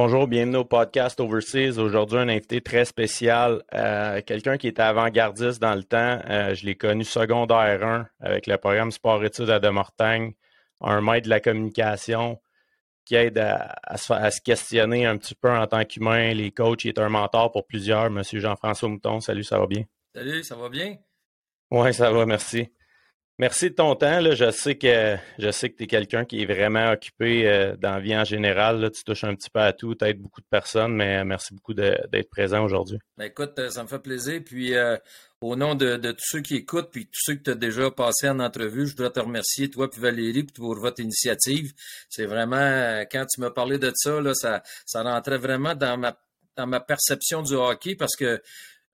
Bonjour, bienvenue au podcast Overseas. Aujourd'hui, un invité très spécial, euh, quelqu'un qui était avant-gardiste dans le temps. Euh, je l'ai connu secondaire 1 avec le programme Sport-études à Demortagne, un maître de la communication qui aide à, se, questionner un petit peu en tant qu'humain. Les coachs, il est un mentor pour plusieurs. Monsieur Jean-François Mouton, salut, ça va bien? Salut, ça va bien? Oui, ça va, merci. Merci de ton temps. Je sais que je sais que tu es quelqu'un qui est vraiment occupé euh, dans la vie en général. Tu touches un petit peu à tout, tu aides beaucoup de personnes, mais merci beaucoup d'être présent aujourd'hui. Ben, écoute, euh, ça me fait plaisir. Puis euh, au nom de, tous ceux qui écoutent, puis tous ceux que tu as déjà passé en entrevue, je dois te remercier, toi puis Valérie, pour votre initiative. C'est vraiment, quand tu m'as parlé de ça, ça, ça rentrait vraiment dans ma dans ma perception du hockey parce que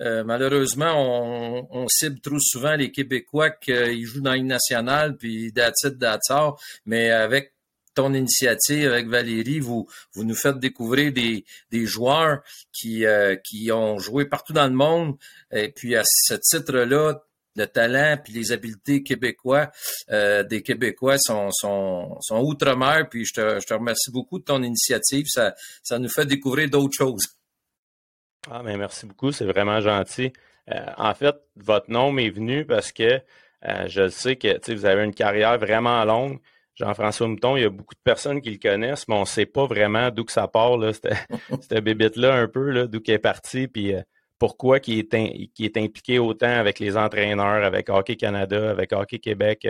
euh, malheureusement, on, cible trop souvent les Québécois qui jouent dans une nationale, puis d'attitude d'attard, mais avec ton initiative avec Valérie, vous, vous nous faites découvrir des, des joueurs qui, euh, qui ont joué partout dans le monde. Et puis à ce titre-là, le talent puis les habiletés québécois euh, des Québécois sont, sont, sont outre-mer. Puis je te, je te remercie beaucoup de ton initiative. Ça, ça nous fait découvrir d'autres choses. Ah, mais ben, merci beaucoup, c'est vraiment gentil. Euh, en fait, votre nom m'est venu parce que euh, je sais que vous avez une carrière vraiment longue. Jean-François Mouton, il y a beaucoup de personnes qui le connaissent, mais on ne sait pas vraiment d'où que ça part, là, cette, bébite-là, un peu, d'où qu'il est parti, puis euh, pourquoi il est, est impliqué autant avec les entraîneurs, avec Hockey Canada, avec Hockey Québec.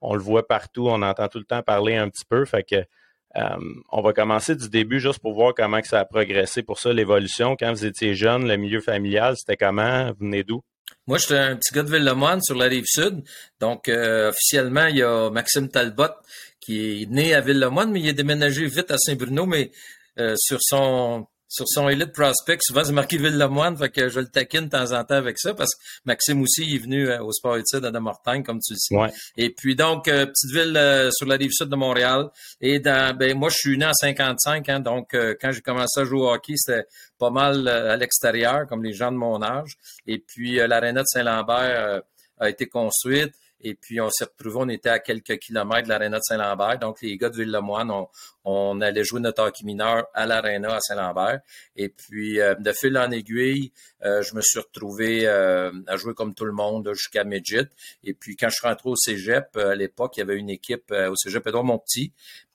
on le voit partout, on entend tout le temps parler un petit peu. Fait que euh, on va commencer du début juste pour voir comment que ça a progressé pour ça, l'évolution. Quand vous étiez jeune, le milieu familial, c'était comment? Vous venez d'où? Moi, j'étais un petit gars de Ville-le-Moine sur la rive sud. Donc, euh, officiellement, il y a Maxime Talbot qui est né à Ville-le-Moine, mais il est déménagé vite à Saint-Bruno, mais euh, sur son sur son Elite Prospect, souvent c'est marqué Ville-le-Moine, fait que je le taquine de temps en temps avec ça, parce que Maxime aussi est venu euh, au Sport Études à Demortagne, comme tu le sais. Et puis donc, euh, petite ville euh, sur la rive sud de Montréal. Et dans, ben moi, je suis né en 55, hein, donc quand j'ai commencé à jouer au hockey, c'était pas mal à l'extérieur, comme les gens de mon âge. Et puis l'aréna de Saint-Lambert a été construite. Et puis, on s'est retrouvés, on était à quelques kilomètres de l'aréna de Saint-Lambert. Donc, les gars de Ville-le-Moine, on, allait jouer notre hockey mineur à l'aréna à Saint-Lambert. Et puis, euh, de fil en aiguille, euh, je me suis retrouvé euh, à jouer comme tout le monde jusqu'à Midget. Et puis, quand je suis rentré au cégep, à l'époque, il y avait une équipe au cégep Edouard Monti.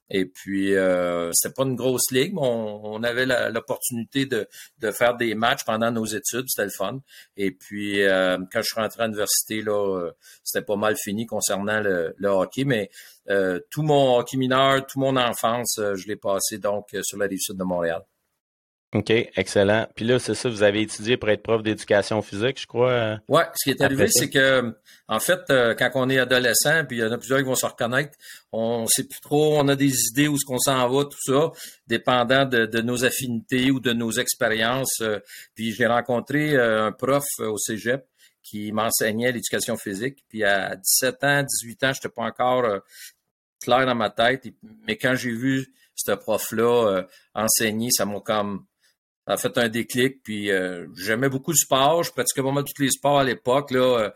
Et puis, euh, c'était pas une grosse ligue, mais on, avait l'opportunité de, de, faire des matchs pendant nos études, c'était le fun. Et puis, euh, quand je suis rentré à l'université, là, euh, c'était pas mal fini concernant le, hockey, mais euh, tout mon hockey mineur, toute mon enfance, je l'ai passé donc sur la rive sud de Montréal. OK, excellent. Puis là, c'est ça, vous avez étudié pour être prof d'éducation physique, je crois. Euh, oui, ce qui est arrivé, c'est que, en fait, euh, quand on est adolescent, puis il y en a plusieurs qui vont se reconnaître, on sait plus trop, on a des idées où ce qu'on s'en va, tout ça, dépendant de, nos affinités ou de nos expériences. Euh, puis j'ai rencontré un prof au cégep qui m'enseignait l'éducation physique. Puis à 17 ans, 18 ans, je n'étais pas encore clair dans ma tête. Mais quand j'ai vu ce prof-là enseigner, ça m'a comme a fait un déclic. Puis euh, j'aimais beaucoup le sport. Je pratiquais vraiment tous les sports à l'époque là euh,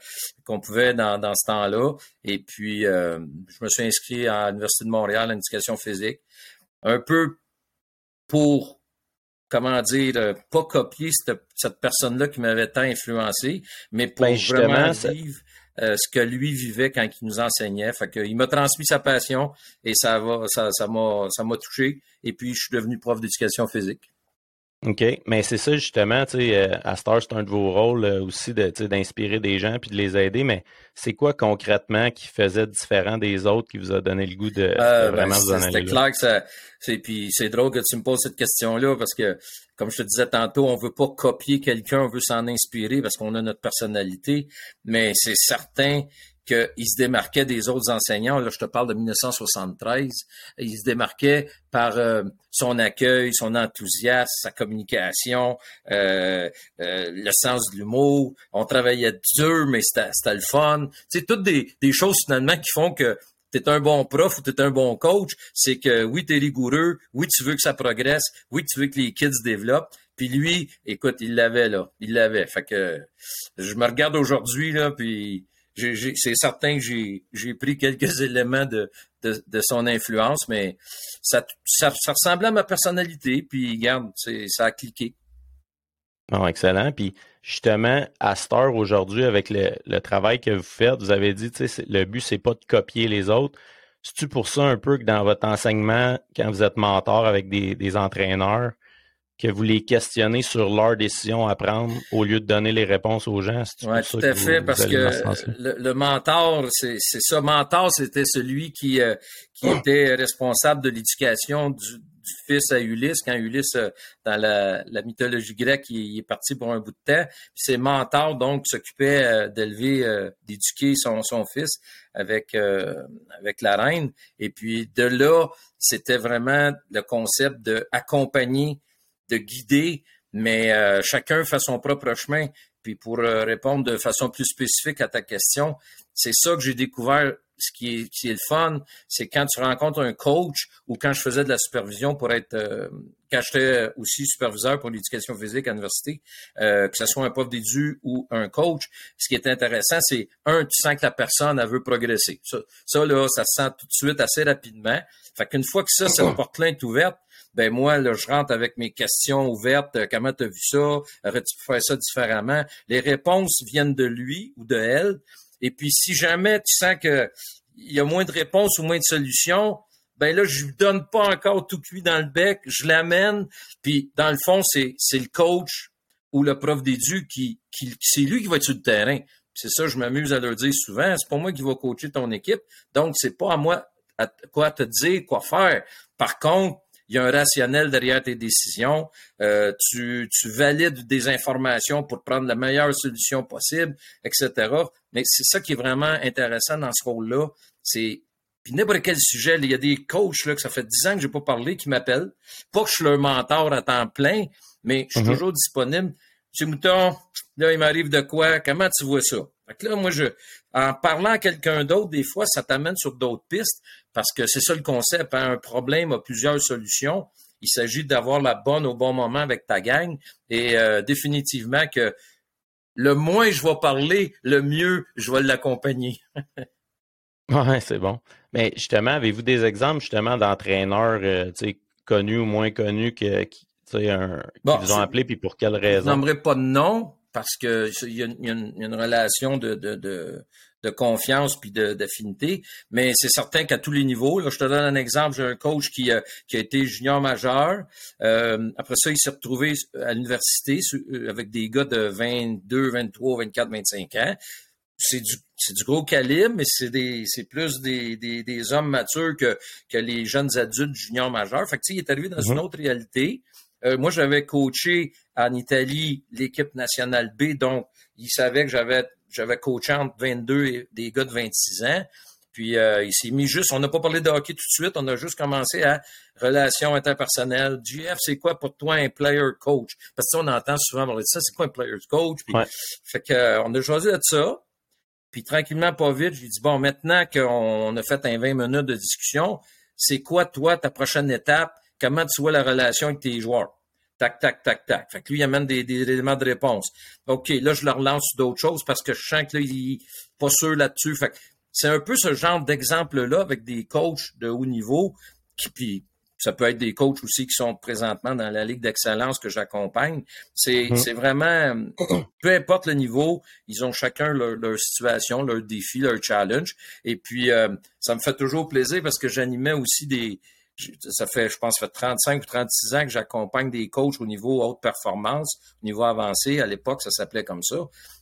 qu'on pouvait dans, dans ce temps-là. Et puis euh, je me suis inscrit à l'Université de Montréal en éducation physique. Un peu pour comment dire, pas copier cette, personne-là qui m'avait tant influencé, mais pour ben, vraiment vivre ce que lui vivait quand il nous enseignait. Fait que, il m'a transmis sa passion et ça va, ça, ça m'a, ça m'a touché. Et puis, je suis devenu prof d'éducation physique. OK. Mais c'est ça, justement, tu sais, euh, à Star, c'est un de vos rôles euh, aussi de, d'inspirer des gens puis de les aider. Mais c'est quoi concrètement qui faisait différent des autres qui vous a donné le goût de, euh, vraiment ben, vous en C'était clair que ça. C'est, puis c'est drôle que tu me poses cette question-là parce que, comme je te disais tantôt, on veut pas copier quelqu'un, on veut s'en inspirer parce qu'on a notre personnalité. Mais c'est certain qu'il se démarquait des autres enseignants. Là, je te parle de 1973. Il se démarquait par euh, son accueil, son enthousiasme, sa communication, euh, euh, le sens de l'humour. On travaillait dur, mais c'était le fun. C'est toutes des, des choses finalement qui font que tu es un bon prof ou tu es un bon coach, c'est que oui, tu es rigoureux, oui, tu veux que ça progresse, oui, tu veux que les kids se développent. Puis lui, écoute, il l'avait là, il l'avait. Fait que je me regarde aujourd'hui là, puis c'est certain que j'ai pris quelques éléments de, son influence, mais ça, ressemblait à ma personnalité, puis regarde, ça a cliqué. Non, excellent. Puis justement, à Star aujourd'hui, avec le, travail que vous faites, vous avez dit, le but, c'est pas de copier les autres. C'est-tu pour ça un peu que dans votre enseignement, quand vous êtes mentor avec des entraîneurs, que vous les questionnez sur leur décision à prendre au lieu de donner les réponses aux gens? Oui, tout à fait, parce que le, mentor, c'est ça. Mentor, c'était celui qui, euh, qui était responsable de l'éducation du, fils à Ulysse, quand Ulysse, euh, dans la, mythologie grecque, il, est parti pour un bout de temps. Puis ses mentors, donc, s'occupaient euh, d'élever, d'éduquer son, son fils avec, avec la reine. Et puis de là, c'était vraiment le concept d'accompagner de guider, mais euh, chacun fait son propre chemin. Puis pour euh, répondre de façon plus spécifique à ta question, c'est ça que j'ai découvert. Ce qui est, qui est le fun, c'est quand tu rencontres un coach ou quand je faisais de la supervision pour être, euh, quand j'étais aussi superviseur pour l'éducation physique à l'université, que ce soit un prof d'édu ou un coach, ce qui est intéressant, c'est un, tu sens que la personne, elle veut progresser. Ça, ça là, ça se sent tout de suite assez rapidement. Fait qu'une fois que ça, cette porte-là est ouverte, ben moi, là, je rentre avec mes questions ouvertes. Euh, comment tu as vu ça? Aurais-tu pu faire ça différemment? Les réponses viennent de lui ou de elle. Et puis, si jamais tu sens que il y a moins de réponses ou moins de solutions, ben là, je lui donne pas encore tout cuit dans le bec, je l'amène. Puis, dans le fond, c'est, c'est le coach ou le prof d'édu qui, qui c'est lui qui va être sur le terrain. C'est ça, je m'amuse à leur dire souvent. C'est pas moi qui va coacher ton équipe. Donc, c'est pas à moi à quoi te dire, quoi faire. Par contre, il y a un rationnel derrière tes décisions, euh, tu, tu valides des informations pour prendre la meilleure solution possible, etc. Mais c'est ça qui est vraiment intéressant dans ce rôle-là. C'est puis n'importe quel sujet, il y a des coachs là, que ça fait dix ans que j'ai pas parlé qui m'appellent. Pas que je suis leur mentor à temps plein, mais je suis mm-hmm. toujours disponible. Monsieur Mouton, là, il m'arrive de quoi? Comment tu vois ça? Fait que là, moi, je, en parlant à quelqu'un d'autre, des fois, ça t'amène sur d'autres pistes parce que c'est ça le concept. Hein. Un problème a plusieurs solutions. Il s'agit d'avoir la bonne au bon moment avec ta gang et euh, définitivement que le moins je vais parler, le mieux je vais l'accompagner. oui, c'est bon. Mais justement, avez-vous des exemples justement d'entraîneurs euh, connus ou moins connus que, qui, un, vous ont appelé puis pour quelle raison? Je n'aimerais pas de nom, parce que il y, a une, relation de, de, de, confiance puis d'affinité, mais c'est certain qu'à tous les niveaux, là, je te donne un exemple, j'ai un coach qui, a, qui a été junior majeur, euh, après ça, il s'est retrouvé à l'université euh, avec des gars de 22, 23, 24, 25 ans. C'est du, c'est du gros calibre, mais c'est des, c'est plus des, des, des, hommes matures que, que les jeunes adultes juniors majeurs. Fait que, il est arrivé dans une autre réalité. Euh, moi, j'avais coaché en Italie l'équipe nationale B, donc il savait que j'avais j'avais coaché entre 22 et des gars de 26 ans. Puis euh, il s'est mis juste, on n'a pas parlé de hockey tout de suite, on a juste commencé à relations interpersonnelles. GF, c'est quoi pour toi un player coach? Parce que on entend souvent parler de ça, c'est quoi un player coach? Puis, Fait que, euh, on a choisi de ça. Puis tranquillement, pas vite, je lui dis, bon, maintenant qu'on a fait un 20 minutes de discussion, c'est quoi toi ta prochaine étape? comment tu vois la relation avec tes joueurs? Tac, tac, tac, tac. Fait que lui, il amène des, éléments de réponse. OK, là, je le relance d'autres choses parce que je sens que là, il n'est pas sûr là-dessus. Fait que c'est un peu ce genre d'exemple-là avec des coachs de haut niveau qui, puis ça peut être des coachs aussi qui sont présentement dans la Ligue d'excellence que j'accompagne. C'est, mmh. c'est vraiment, peu importe le niveau, ils ont chacun leur, situation, leur défi, leur challenge. Et puis, euh, ça me fait toujours plaisir parce que j'animais aussi des, ça fait, je pense, ça fait 35 ou 36 ans que j'accompagne des coachs au niveau haute performance, au niveau avancé. À l'époque, ça s'appelait comme ça.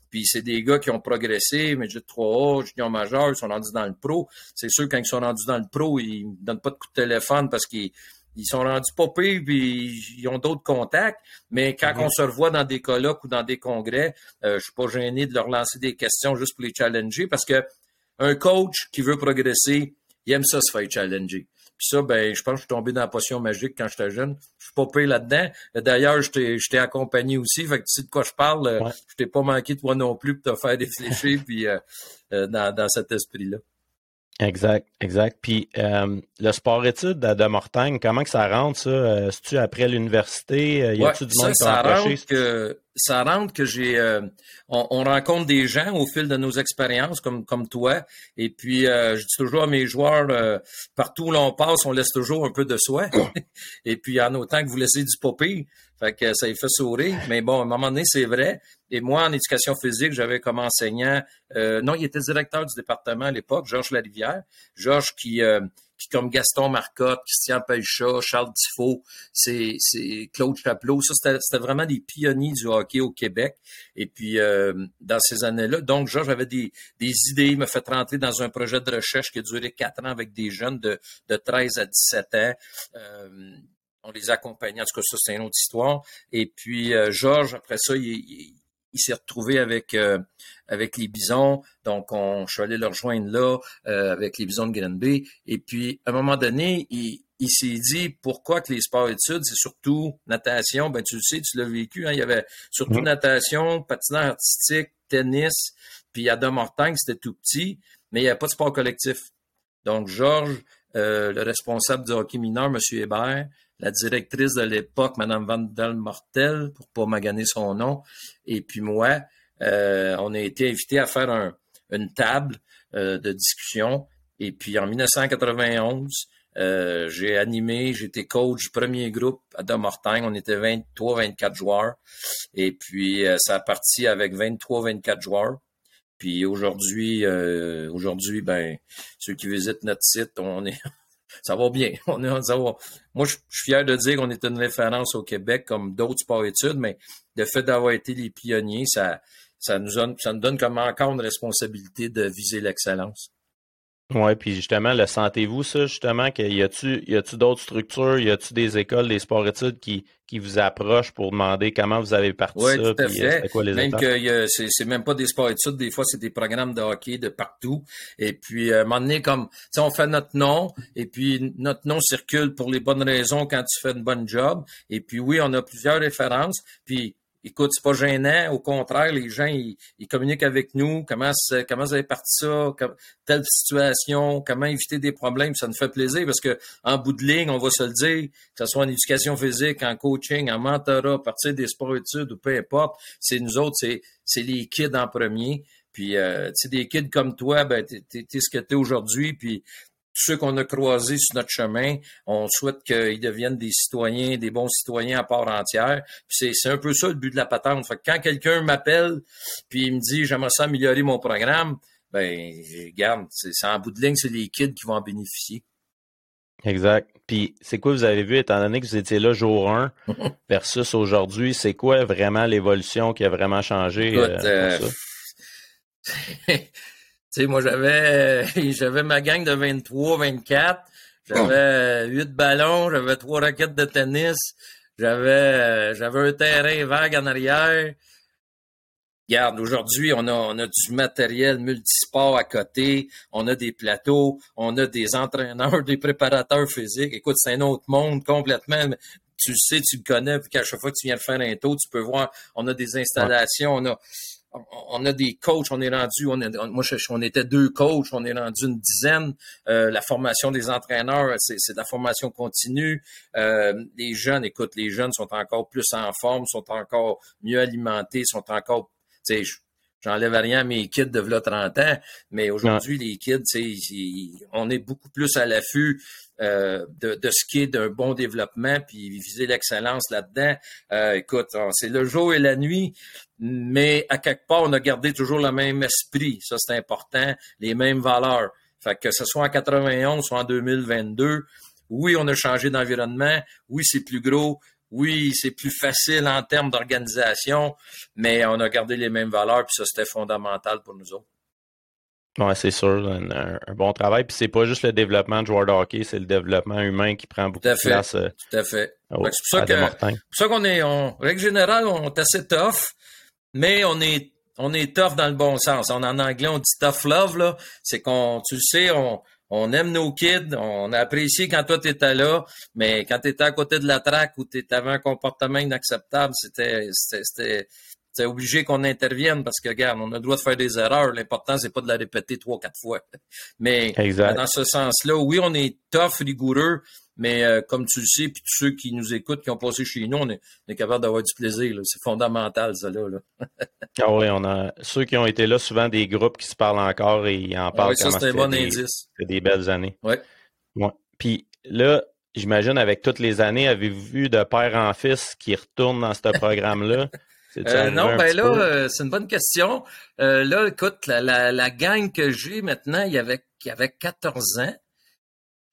Puis c'est des gars qui ont progressé, mais j'ai 3A, junior majeur, ils sont rendus dans le pro. C'est sûr, quand ils sont rendus dans le pro, ils ne donnent pas de coup de téléphone parce qu'ils ils sont rendus pas pires, puis ils ont d'autres contacts. Mais quand mm-hmm. on se revoit dans des colloques ou dans des congrès, euh, je suis pas gêné de leur lancer des questions juste pour les challenger parce que un coach qui veut progresser, il aime ça se faire challenger. Puis ça, ben, je pense que je suis tombé dans la potion magique quand j'étais jeune. Je suis pas payé là-dedans. D'ailleurs, je t'ai accompagné aussi. Fait que tu sais de quoi je parle. Euh, je t'ai pas manqué toi non plus pour te faire défléchir puis euh, euh, dans, dans cet esprit-là. Exact, exact. Puis le sport-études de, de, Mortagne, comment que ça rentre, ça? C'est-tu après l'université? Y a-tu du monde ça, ça rentre que ça rentre que j'ai, euh, on, rencontre des gens au fil de nos expériences, comme comme toi. Et puis, euh, je dis toujours à mes joueurs, euh, partout où l'on passe, on laisse toujours un peu de soi. et puis, en autant que vous laissez du popé, fait que ça y fait sourire. Mais bon, à un moment donné, c'est vrai. Et moi, en éducation physique, j'avais comme enseignant, non, il était directeur du département à l'époque, Georges Larivière. Georges qui qui comme Gaston Marcotte, Christian Pelchat, Charles Tifo, c'est, c'est Claude Chapelot. Ça, c'était, vraiment des pionniers du hockey au Québec. Et puis, euh, dans ces années-là, donc, Georges avait des, des idées, il m'a fait rentrer dans un projet de recherche qui a duré quatre ans avec des jeunes de, de 13 à 17 ans. On les accompagnait, en tout cas, ça, c'est une autre histoire. Et puis, euh, Georges, après ça, il il s'est retrouvé avec euh, avec les bisons. Donc, on, je suis allé le rejoindre là euh, avec les bisons de Granby. Et puis, à un moment donné, il, il s'est dit pourquoi que les sports études, c'est surtout natation? Ben, tu le sais, tu l'as vécu. Hein, il y avait surtout natation, patinage artistique, tennis. Puis Adam Mortagne, c'était tout petit, mais il n'y avait pas de sport collectif. Donc, Georges, euh, le responsable du hockey mineur, M. Hébert, la directrice de l'époque, Mme Van Mortel, pour pas maganer son nom, et puis moi, euh, on a été invités à faire une table euh, de discussion. Et puis en 1991, euh, j'ai animé, j'étais coach du premier groupe à Domortagne. On était 23-24 joueurs. Et puis ça a parti avec 23-24 joueurs. Puis aujourd'hui, aujourd'hui, ben, ceux qui visitent notre site, on est ça va bien. On est, ça va. Moi, je, suis fier de dire qu'on est une référence au Québec comme d'autres sports-études, mais le fait d'avoir été les pionniers, ça, ça, nous donne, ça nous donne comme encore une responsabilité de viser l'excellence. Oui, puis justement, le sentez-vous ça, justement, qu'il y a-tu y a-tu d'autres structures, y a-tu des écoles, des sports-études qui, qui vous approchent pour demander comment vous avez parti oui, ça, tout à fait. Euh, quoi les même que c'est même pas des sports-études, des fois c'est des programmes de hockey de partout. Et puis à un moment donné, comme on fait notre nom, et puis notre nom circule pour les bonnes raisons quand tu fais une bonne job. Et puis oui, on a plusieurs références. Puis écoute, c'est pas gênant. Au contraire, les gens, ils, communiquent avec nous. Comment, comment vous avez parti ça? telle situation? Comment éviter des problèmes? Ça nous fait plaisir parce que, en bout de ligne, on va se le dire, que ce soit en éducation physique, en coaching, en mentorat, à partir des sports-études ou peu importe, c'est nous autres, c'est, c'est les kids en premier. Puis, euh, tu sais, des kids comme toi, ben, t'es, t'es, ce que t'es aujourd'hui. Puis, tous ceux qu'on a croisés sur notre chemin, on souhaite qu'ils deviennent des citoyens, des bons citoyens à part entière. c'est un peu ça le but de la patente. Fait que quand quelqu'un m'appelle puis il me dit j'aimerais ça améliorer mon programme, ben regarde, c'est en bout de ligne, c'est les kids qui vont en bénéficier. Exact. Puis c'est quoi vous avez vu, étant donné que vous étiez là jour 1 versus aujourd'hui, c'est quoi vraiment l'évolution qui a vraiment changé? Euh, euh, sais, moi, j'avais, j'avais ma gang de 23, 24. J'avais 8 ballons, j'avais trois raquettes de tennis, j'avais, j'avais un terrain vague en arrière. Regarde, aujourd'hui, on a, on a du matériel multisport à côté, on a des plateaux, on a des entraîneurs, des préparateurs physiques. Écoute, c'est un autre monde complètement. Tu le sais, tu le connais, puis qu'à chaque fois que tu viens de faire un tour, tu peux voir, on a des installations, on a, on a des coachs, on est rendu, on moi, on était deux coachs, on est rendu une dizaine. Euh, la formation des entraîneurs, c'est, de la formation continue. Euh, les jeunes, écoute, les jeunes sont encore plus en forme, sont encore mieux alimentés, sont encore, tu sais, j'enlève rien à mes kids de là 30 ans, mais aujourd'hui, les kids, on est beaucoup plus à l'affût euh, de, de, ce qui est d'un bon développement, puis viser l'excellence là-dedans. Euh, écoute, c'est le jour et la nuit, mais à quelque part, on a gardé toujours le même esprit. Ça, c'est important, les mêmes valeurs. Fait que ce soit en 91, soit en 2022, oui, on a changé d'environnement, oui, c'est plus gros, oui, c'est plus facile en termes d'organisation, mais on a gardé les mêmes valeurs, puis ça, c'était fondamental pour nous autres. Oui, c'est sûr, un, bon travail. Puis c'est pas juste le développement de joueurs de hockey, c'est le développement humain qui prend beaucoup de place. Euh, tout à fait. c'est pour ça qu'on est, en règle générale, on est assez tough, mais on est, on est tough dans le bon sens. en anglais, on dit tough love, là. C'est qu'on, tu le sais, on, on aime nos kids, on a apprécié quand toi t'étais là, mais quand t'étais à côté de la traque ou t'avais un comportement inacceptable, c'était, c'était, c'est obligé qu'on intervienne parce que, regarde, on a le droit de faire des erreurs. L'important, c'est pas de la répéter trois, quatre fois. Mais dans ce sens-là, oui, on est tough, rigoureux, mais euh, comme tu le sais, puis tous ceux qui nous écoutent, qui ont passé chez nous, on est, capable d'avoir du plaisir. C'est fondamental, ça là. ah oui, on a ceux qui ont été là, souvent des groupes qui se parlent encore et en ah parlent. oui, ça c'est un bon indice. C'est des belles années. Oui. Ouais. Puis là, j'imagine avec toutes les années, avez-vous vu de père en fils qui retourne dans ce programme-là? Euh, non, ben là, euh, c'est une bonne question. Euh, là, écoute, la, la, la gang que j'ai maintenant, il y avait, il y avait 14 ans.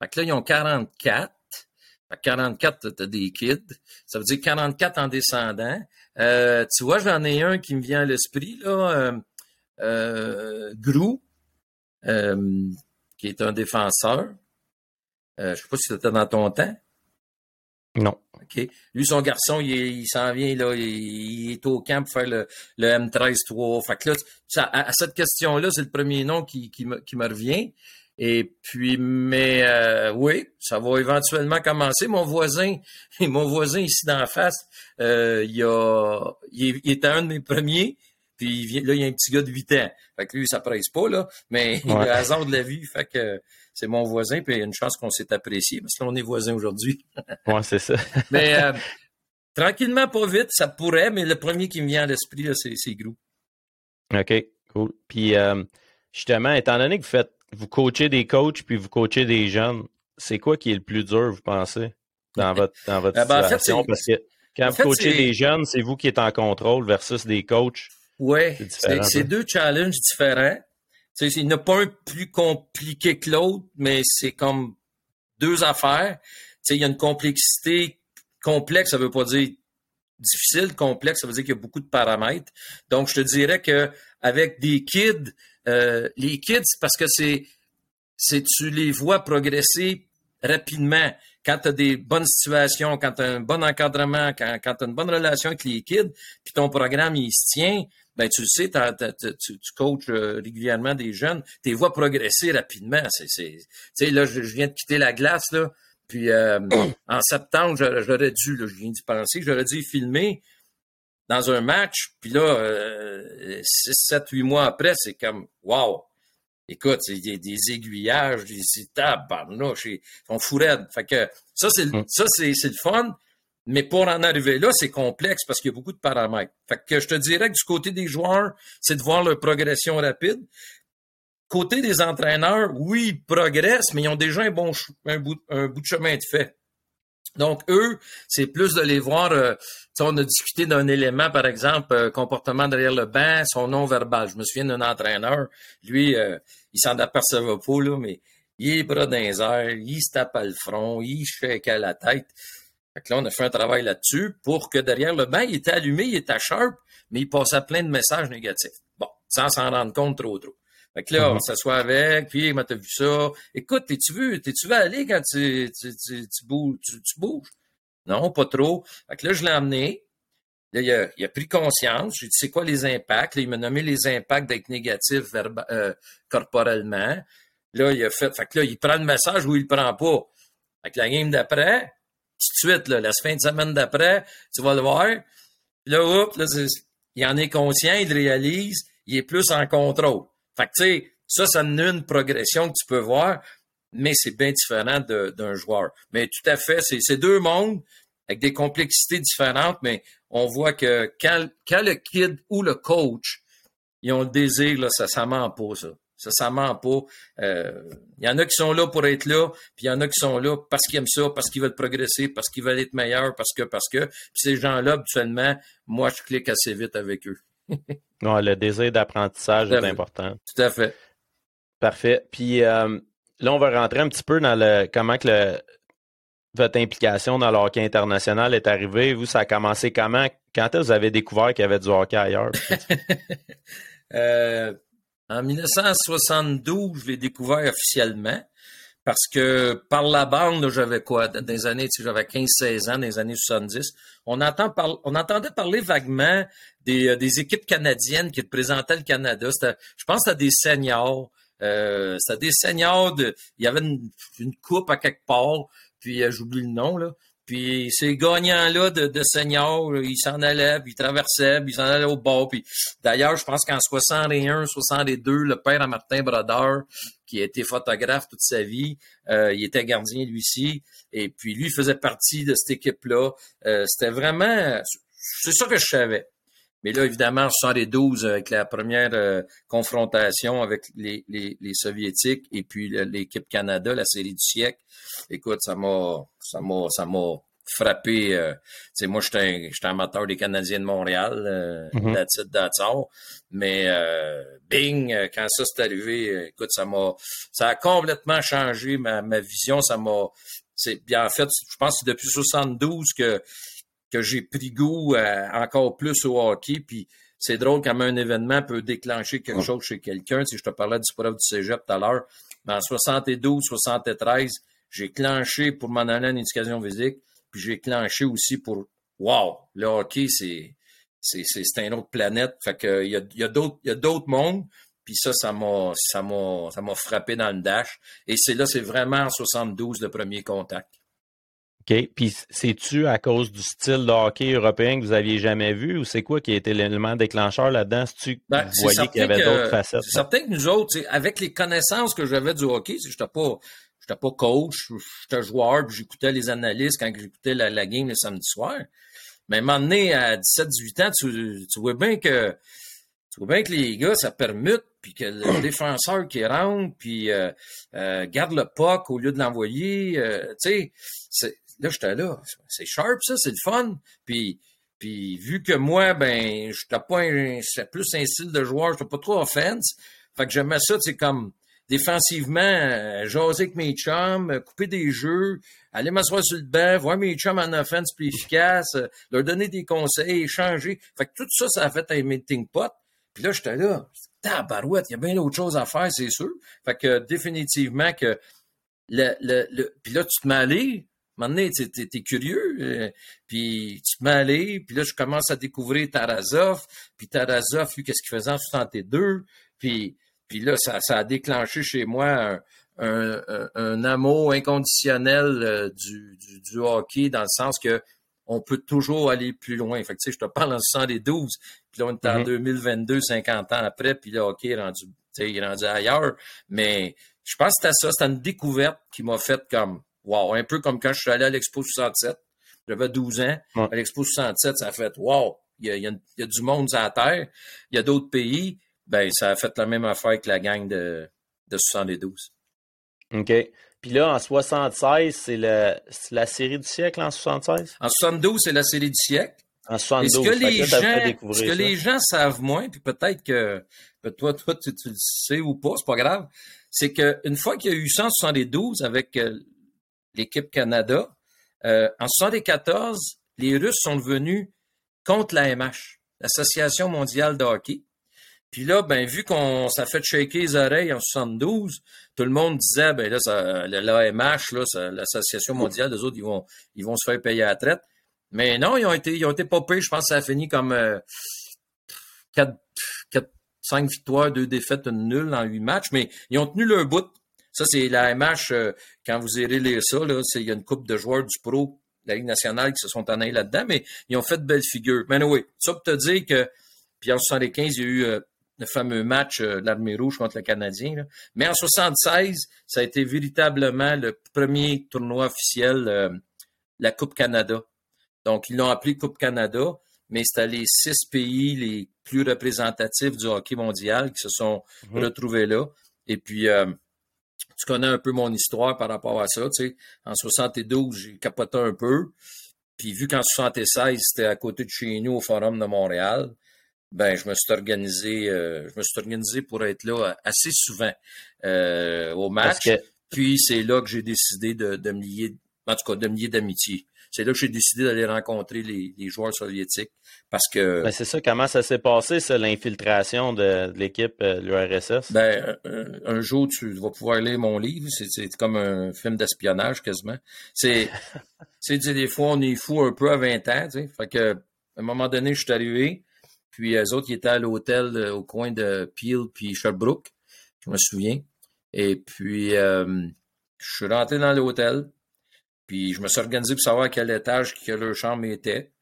Fait que là, ils ont 44. Fait 44, t'as des kids. Ça veut dire 44 en descendant. Euh, tu vois, j'en ai un qui me vient à l'esprit, là. Euh, euh, Grou, qui est un défenseur. Je sais pas si c'était dans ton temps. Non. OK. Lui, son garçon, il, s'en vient, là, il, est au camp pour faire le, le M13-3. Fait que là, à, cette question-là, c'est le premier nom qui, qui, me, qui me revient. Et puis, mais euh, oui, ça va éventuellement commencer. Mon voisin, mon voisin ici d'en face, euh, il, a, il, était un de mes premiers. Puis là, il y a un petit gars de 8 ans. Fait que lui, ça presse pas, là. Mais il a hasard de la vie. Fait que c'est mon voisin. Puis il y a une chance qu'on s'est apprécié. Parce que là, on est voisins aujourd'hui. ouais, c'est ça. mais euh, tranquillement, pas vite, ça pourrait. Mais le premier qui me vient à l'esprit, là, c'est, c'est Grou. OK, cool. Puis justement, étant donné que vous faites vous coachez des coachs puis vous coachez des jeunes, c'est quoi qui est le plus dur, vous pensez, dans votre, dans votre eh ben, situation? Parce que quand vous coachez des jeunes, c'est vous qui êtes en contrôle versus des coachs. Oui, c'est deux challenges différents. il n'y a pas un plus compliqué que l'autre, mais c'est comme deux affaires. il y a une complexité complexe, ça veut pas dire difficile, complexe, ça veut dire qu'il y a beaucoup de paramètres. Donc, je te dirais que avec des kids, euh, les kids, parce que c'est, c'est tu les vois progresser rapidement. Quand tu as des bonnes situations, quand tu as un bon encadrement, quand, quand tu as une bonne relation avec les kids, puis ton programme il se tient, ben tu le sais, tu, coaches euh, régulièrement des jeunes, tu les vois progresser rapidement. Tu sais, là, je, viens de quitter la glace, là, puis euh, en septembre, j'aurais dû, je viens d'y penser, j'aurais dû filmer dans un match, puis là, euh, 6, 7, 8 mois après, c'est comme Wow! Écoute, il y a des aiguillages, des tabarnouches, ils sont fourrés. Fait que ça, c'est mm. ça, c'est, c'est le fun. Mais pour en arriver là, c'est complexe parce qu'il y a beaucoup de paramètres. Fait que je te dirais que du côté des joueurs, c'est de voir leur progression rapide. Côté des entraîneurs, oui, ils progressent, mais ils ont déjà un bon un bout, un bout de chemin de fait. Donc, eux, c'est plus de les voir. Euh, on a discuté d'un élément, par exemple, euh, comportement derrière le banc, son non-verbal. Je me souviens d'un entraîneur, lui, euh, il s'en apercevait pas, là, mais il est bras dans les airs, il se tape à le front, il shake à la tête. Fait que là, on a fait un travail là-dessus pour que derrière le banc, il était allumé, il était sharp, mais il passait plein de messages négatifs. Bon, sans s'en rendre compte trop trop. Fait que là, on mhm. s'assoit avec, puis, moi, t'as vu ça? Écoute, t'es-tu vu, t'es-tu vu aller quand tu, tu, tu, tu bouges, tu, bouges? Non, pas trop. Fait que là, je l'ai emmené. Là, il a, il a pris conscience. J'ai dit, c'est quoi les impacts? Là, il m'a nommé les impacts d'être négatif verba, euh, corporellement. Là, il a fait, fait que là, il prend le message ou il le prend pas. Fait que la game d'après, tout de suite, là, la fin de semaine d'après, tu vas le voir. Puis là, oups, là, il en est conscient, il réalise, il est plus en contrôle. Fait que, tu sais, ça, ça donne une progression que tu peux voir, mais c'est bien différent d'un joueur. Mais tout à fait, c'est deux mondes avec des complexités différentes, mais on voit que quand, le kid ou le coach, ils ont le désir, ça, ça ment pas, ça. Ça, ça ment pas. Il euh, y en a qui sont là pour être là, puis il y en a qui sont là parce qu'ils aiment ça, parce qu'ils veulent progresser, parce qu'ils veulent être meilleurs, parce que, parce que. Puis ces gens-là, habituellement, moi, je clique assez vite avec eux. non, le désir d'apprentissage est important. Tout à fait. Parfait. Puis euh, là, on va rentrer un petit peu dans le comment que le, votre implication dans le hockey international est arrivée. Vous, ça a commencé comment? Quand est-ce que vous avez découvert qu'il y avait du hockey ailleurs? euh, en 1972, je l'ai découvert officiellement parce que par la bande, j'avais quoi, les années, j'avais 15-16 ans, les années 70, on, entend on entendait parler vaguement des, euh, des, équipes canadiennes qui représentaient le Canada. Je pense c'était des seniors. Euh, c'était des seniors de. Il y avait une, coupe à quelque part, puis euh, j'oublie le nom, là. Puis ces gagnants-là de, de seniors, ils s'en allaient, puis ils traversaient, puis ils s'en allaient au bord. Puis d'ailleurs, je pense qu'en 61, 62, le père à Martin Brodeur, qui a été photographe toute sa vie, euh, il était gardien lui aussi. Et puis lui faisait partie de cette équipe-là. Euh, c'était vraiment, c'est ça que je savais. Mais là, évidemment, en 72, avec la première euh, confrontation avec les, les, les, Soviétiques et puis l'équipe Canada, la série du siècle, écoute, ça m'a ça m'a ça m'a frappé. Euh, moi, j'étais un, amateur des Canadiens de Montréal, euh, mm -hmm. Mais euh, bing, quand ça s'est arrivé, écoute, ça m'a ça a complètement changé ma, ma vision. Ça m'a c'est bien en fait, je pense que c'est depuis 72 que que j'ai pris goût euh, encore plus au hockey. Puis c'est drôle comment un événement peut déclencher quelque chose chez quelqu'un. Si je te parlais du prof du cégep tout à l'heure, mais en 72, 73, j'ai clenché pour m'en aller en éducation physique, puis j'ai clenché aussi pour Wow, le hockey, c'est c'est une autre planète. Fait que il y a, y a d'autres mondes. Puis ça, ça m'a ça m'a ça m'a frappé dans le dash. Et c'est là, c'est vraiment en 72 le premier contact. OK? Puis c'est-tu à cause du style de hockey européen que vous aviez jamais vu ou c'est quoi qui a été l'élément déclencheur là-dedans? Si tu ben, voyais qu'il y avait d'autres facettes? C'est certain que nous autres, avec les connaissances que j'avais du hockey, je n'étais pas, j'étais pas coach, j'étais joueur, puis j'écoutais les analystes quand j'écoutais la, la, game le samedi soir. Mais à un moment donné, à 17-18 ans, tu, tu vois bien que tu vois bien que les gars, ça permute, puis que le défenseur qui rentre, puis euh, euh, garde le puck au lieu de l'envoyer, euh, tu sais, Là, j'étais là. C'est sharp, ça, c'est le fun. Puis, puis vu que moi, ben, j'étais pas un, plus un style de joueur, j'étais pas trop offense. Fait que j'aimais ça, c'est comme défensivement, euh, jaser avec mes chums, euh, couper des jeux, aller m'asseoir sur le banc, voir mes chums en offense plus efficace, euh, leur donner des conseils, échanger. Fait que tout ça, ça a fait un meeting pot. Puis là, j'étais là, tabarouette, il y a bien d'autres choses à faire, c'est sûr. Fait que définitivement que le, le, le, puis là, tu te mets allé, un moment tu es, curieux, euh, puis tu te mets à aller, puis là, je commence à découvrir Tarazov, puis Tarazov, lui, qu'est-ce qu'il faisait en 62, puis, puis là, ça, ça a déclenché chez moi un, un, un amour inconditionnel euh, du, du, du, hockey, dans le sens que on peut toujours aller plus loin. Fait que, tu sais, je te parle en 72, puis là, on est en 2022, mm-hmm. 50 ans après, puis le hockey est rendu, il est rendu ailleurs, mais je pense que c'était ça, c'était une découverte qui m'a fait comme wow, un peu comme quand je suis allé à l'Expo 67. J'avais 12 ans. À l'Expo 67, ça a fait wow, il y a, il y a, du monde sur la Terre. Il y a d'autres pays. Ben, ça a fait la même affaire que la gang de, de 72. OK. Puis là, en 76, c'est la série du siècle en 76? En 72, c'est la série du siècle. En 72. ce que, les, gens, ce que les gens savent moins, puis peut-être que toi, toi tu, tu, le sais ou pas, c'est pas grave, c'est qu'une fois qu'il y a eu 172 avec euh, l'équipe Canada. Euh, en 74, les Russes sont venus contre l'AMH, l'Association mondiale de hockey. Puis là, ben, vu qu'on ça fait shaker les oreilles en 72, tout le monde disait, ben là, l'AMH, l'Association mondiale, les autres, ils vont, ils vont se faire payer à la traite. Mais non, ils ont été, ils ont été popés. Je pense que ça a fini comme euh, 4, 4, 5 victoires, 2 défaites, une nulle en 8 matchs. Mais ils ont tenu leur bout. Ça, c'est la MH, euh, quand vous irez lire ça, là, il y a une coupe de joueurs du pro la Ligue nationale qui se sont en là-dedans, mais ils ont fait de belles figures. Mais oui, ça pour te dire que, puis en 75, il y a eu euh, le fameux match euh, de l'Armée rouge contre le Canadien. Mais en 76, ça a été véritablement le premier tournoi officiel, la Coupe Canada. Donc, ils l'ont appelé Coupe Canada, mais c'était les six pays les plus représentatifs du hockey mondial qui se sont mhm. retrouvés là. Et puis, tu connais un peu mon histoire par rapport à ça. Tu sais. En 72, j'ai capoté un peu. Puis vu qu'en 76, c'était à côté de chez nous au Forum de Montréal, ben je me suis organisé, euh, je me suis organisé pour être là assez souvent euh, au match. Puis c'est là que j'ai décidé de, de me lier, en tout cas de me lier d'amitié c'est là que j'ai décidé d'aller rencontrer les, joueurs soviétiques parce que. Ben c'est ça, comment ça s'est passé, ça, l'infiltration de, l'équipe de l'URSS? Ben, un, jour, tu vas pouvoir lire mon livre. C'est comme un film d'espionnage quasiment. C'est, c'est des fois, on est fou un peu à 20 ans, tu sais. Fait que, à un moment donné, je suis arrivé. Puis les autres, ils étaient à l'hôtel euh, au coin de Peel puis Sherbrooke, je me souviens. Et puis, euh, je suis rentré dans l'hôtel. Puis je me suis organisé pour savoir à quel étage que leur chambre était.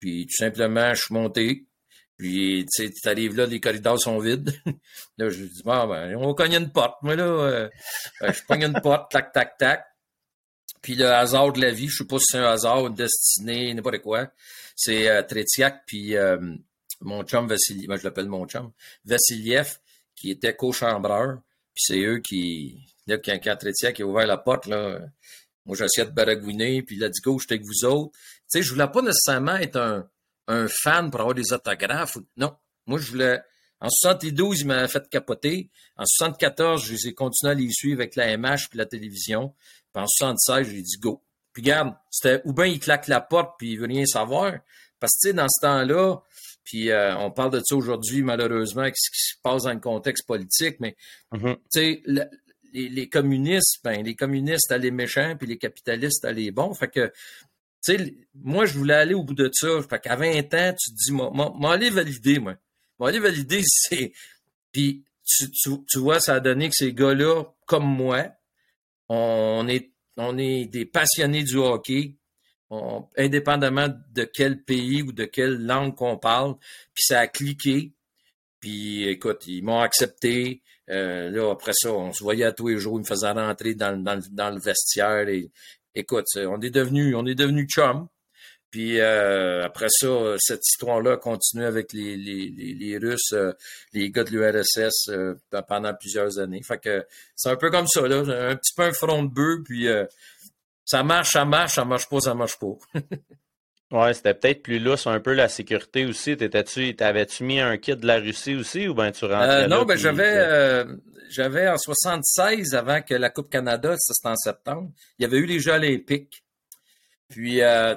Puis tout simplement, je suis monté. Puis, tu sais, tu arrives là, les corridors sont vides. là, je dis, bon, ben, on va cogner une porte. Moi, là, euh, ben, je pogne une porte, tac, tac, tac. Puis le hasard de la vie, je sais pas si c'est un hasard, une destinée, n'importe quoi. C'est euh, Trétiak, puis euh, mon chum Vassiliev, moi je l'appelle mon chum, Vassiliev, qui était co-chambreur. Puis c'est eux qui, là, quand, quand a ouvert la porte, là, moi j'essayais de baragouiner, puis il a dit, go, j'étais avec vous autres. Tu sais, je voulais pas nécessairement être un un fan pour avoir des autographes. Non. Moi, je voulais. En 72, il m'a fait capoter. En 74, j'ai continué à les suivre avec la MH puis la télévision. Puis en 76, j'ai dit go. Puis regarde, c'était ou bien il claque la porte puis il veut rien savoir. Parce que tu sais, dans ce temps-là, puis euh, on parle de ça aujourd'hui, malheureusement, avec ce qui se passe dans le contexte politique, mais mm-hmm. tu sais, les, communistes, ben, les communistes allaient méchants, puis les capitalistes allaient bons. Fait que tu sais, moi, je voulais aller au bout de ça. Fait qu'à 20 ans, tu te dis, m'en aller valider, moi. M'en valider, c'est. Puis, tu, tu, vois, ça a donné que ces gars-là, comme moi, on est, on est des passionnés du hockey, indépendamment de quel pays ou de quelle langue qu'on parle. Puis, ça a cliqué. Puis, écoute, ils m'ont accepté. Euh, là, après ça, on se voyait à tous les jours. Ils me faisaient rentrer dans, dans, dans le vestiaire. Et, écoute, on est devenu, on est devenu chum. Puis euh, après ça, cette histoire-là continue avec les, les, les, Russes, euh, les gars de l'URSS euh, pendant plusieurs années. Fait que c'est un peu comme ça, là, un petit peu un front de bœuf, puis ça marche, ça marche, ça marche pas, ça marche pas. ouais, c'était peut-être plus lousse un peu la sécurité aussi. T'étais-tu, t'avais-tu mis un kit de la Russie aussi ou ben tu rentrais Non, ben j'avais j'avais en 76, avant que la Coupe Canada, c'était en septembre, il y avait eu les Jeux olympiques. Puis, euh,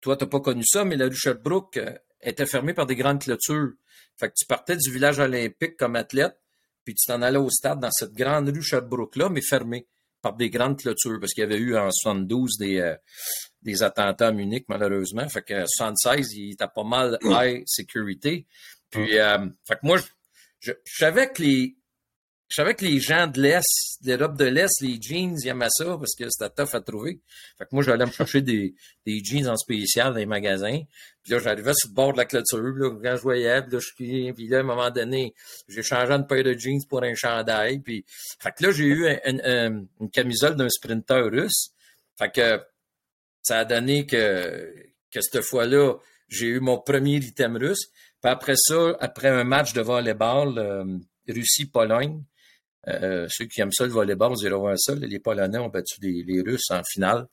toi, tu n'as pas connu ça, mais la rue Sherbrooke euh, était fermée par des grandes clôtures. Fait que tu partais du village olympique comme athlète, puis tu t'en allais au stade dans cette grande rue Sherbrooke-là, mais fermée par des grandes clôtures, parce qu'il y avait eu en 72 des, euh, des attentats à Munich, malheureusement. Fait que 76, il était pas mal high sécurité. Puis, fait que moi, je, je savais que les, je savais que les gens de l'Est, l'Europe de l'Est, les jeans, ils aimaient ça parce que c'était tough à trouver. Fait que moi, j'allais me chercher des, des jeans en spécial dans les magasins. Puis là, j'arrivais sur le bord de la clôture, là, quand je voyais, puis là, je, puis là, à un moment donné, j'ai changé une paire de jeans pour un chandail. Puis, fait que là, j'ai eu une camisole d'un sprinter russe. Fait que ça a donné que, que cette fois-là, j'ai eu mon premier item russe. Puis après ça, après un match de volleyball, euh, Russie-Pologne, euh, ceux qui aiment ça, le volleyball, on dirait ça. Les Polonais ont battu les, Russes en finale.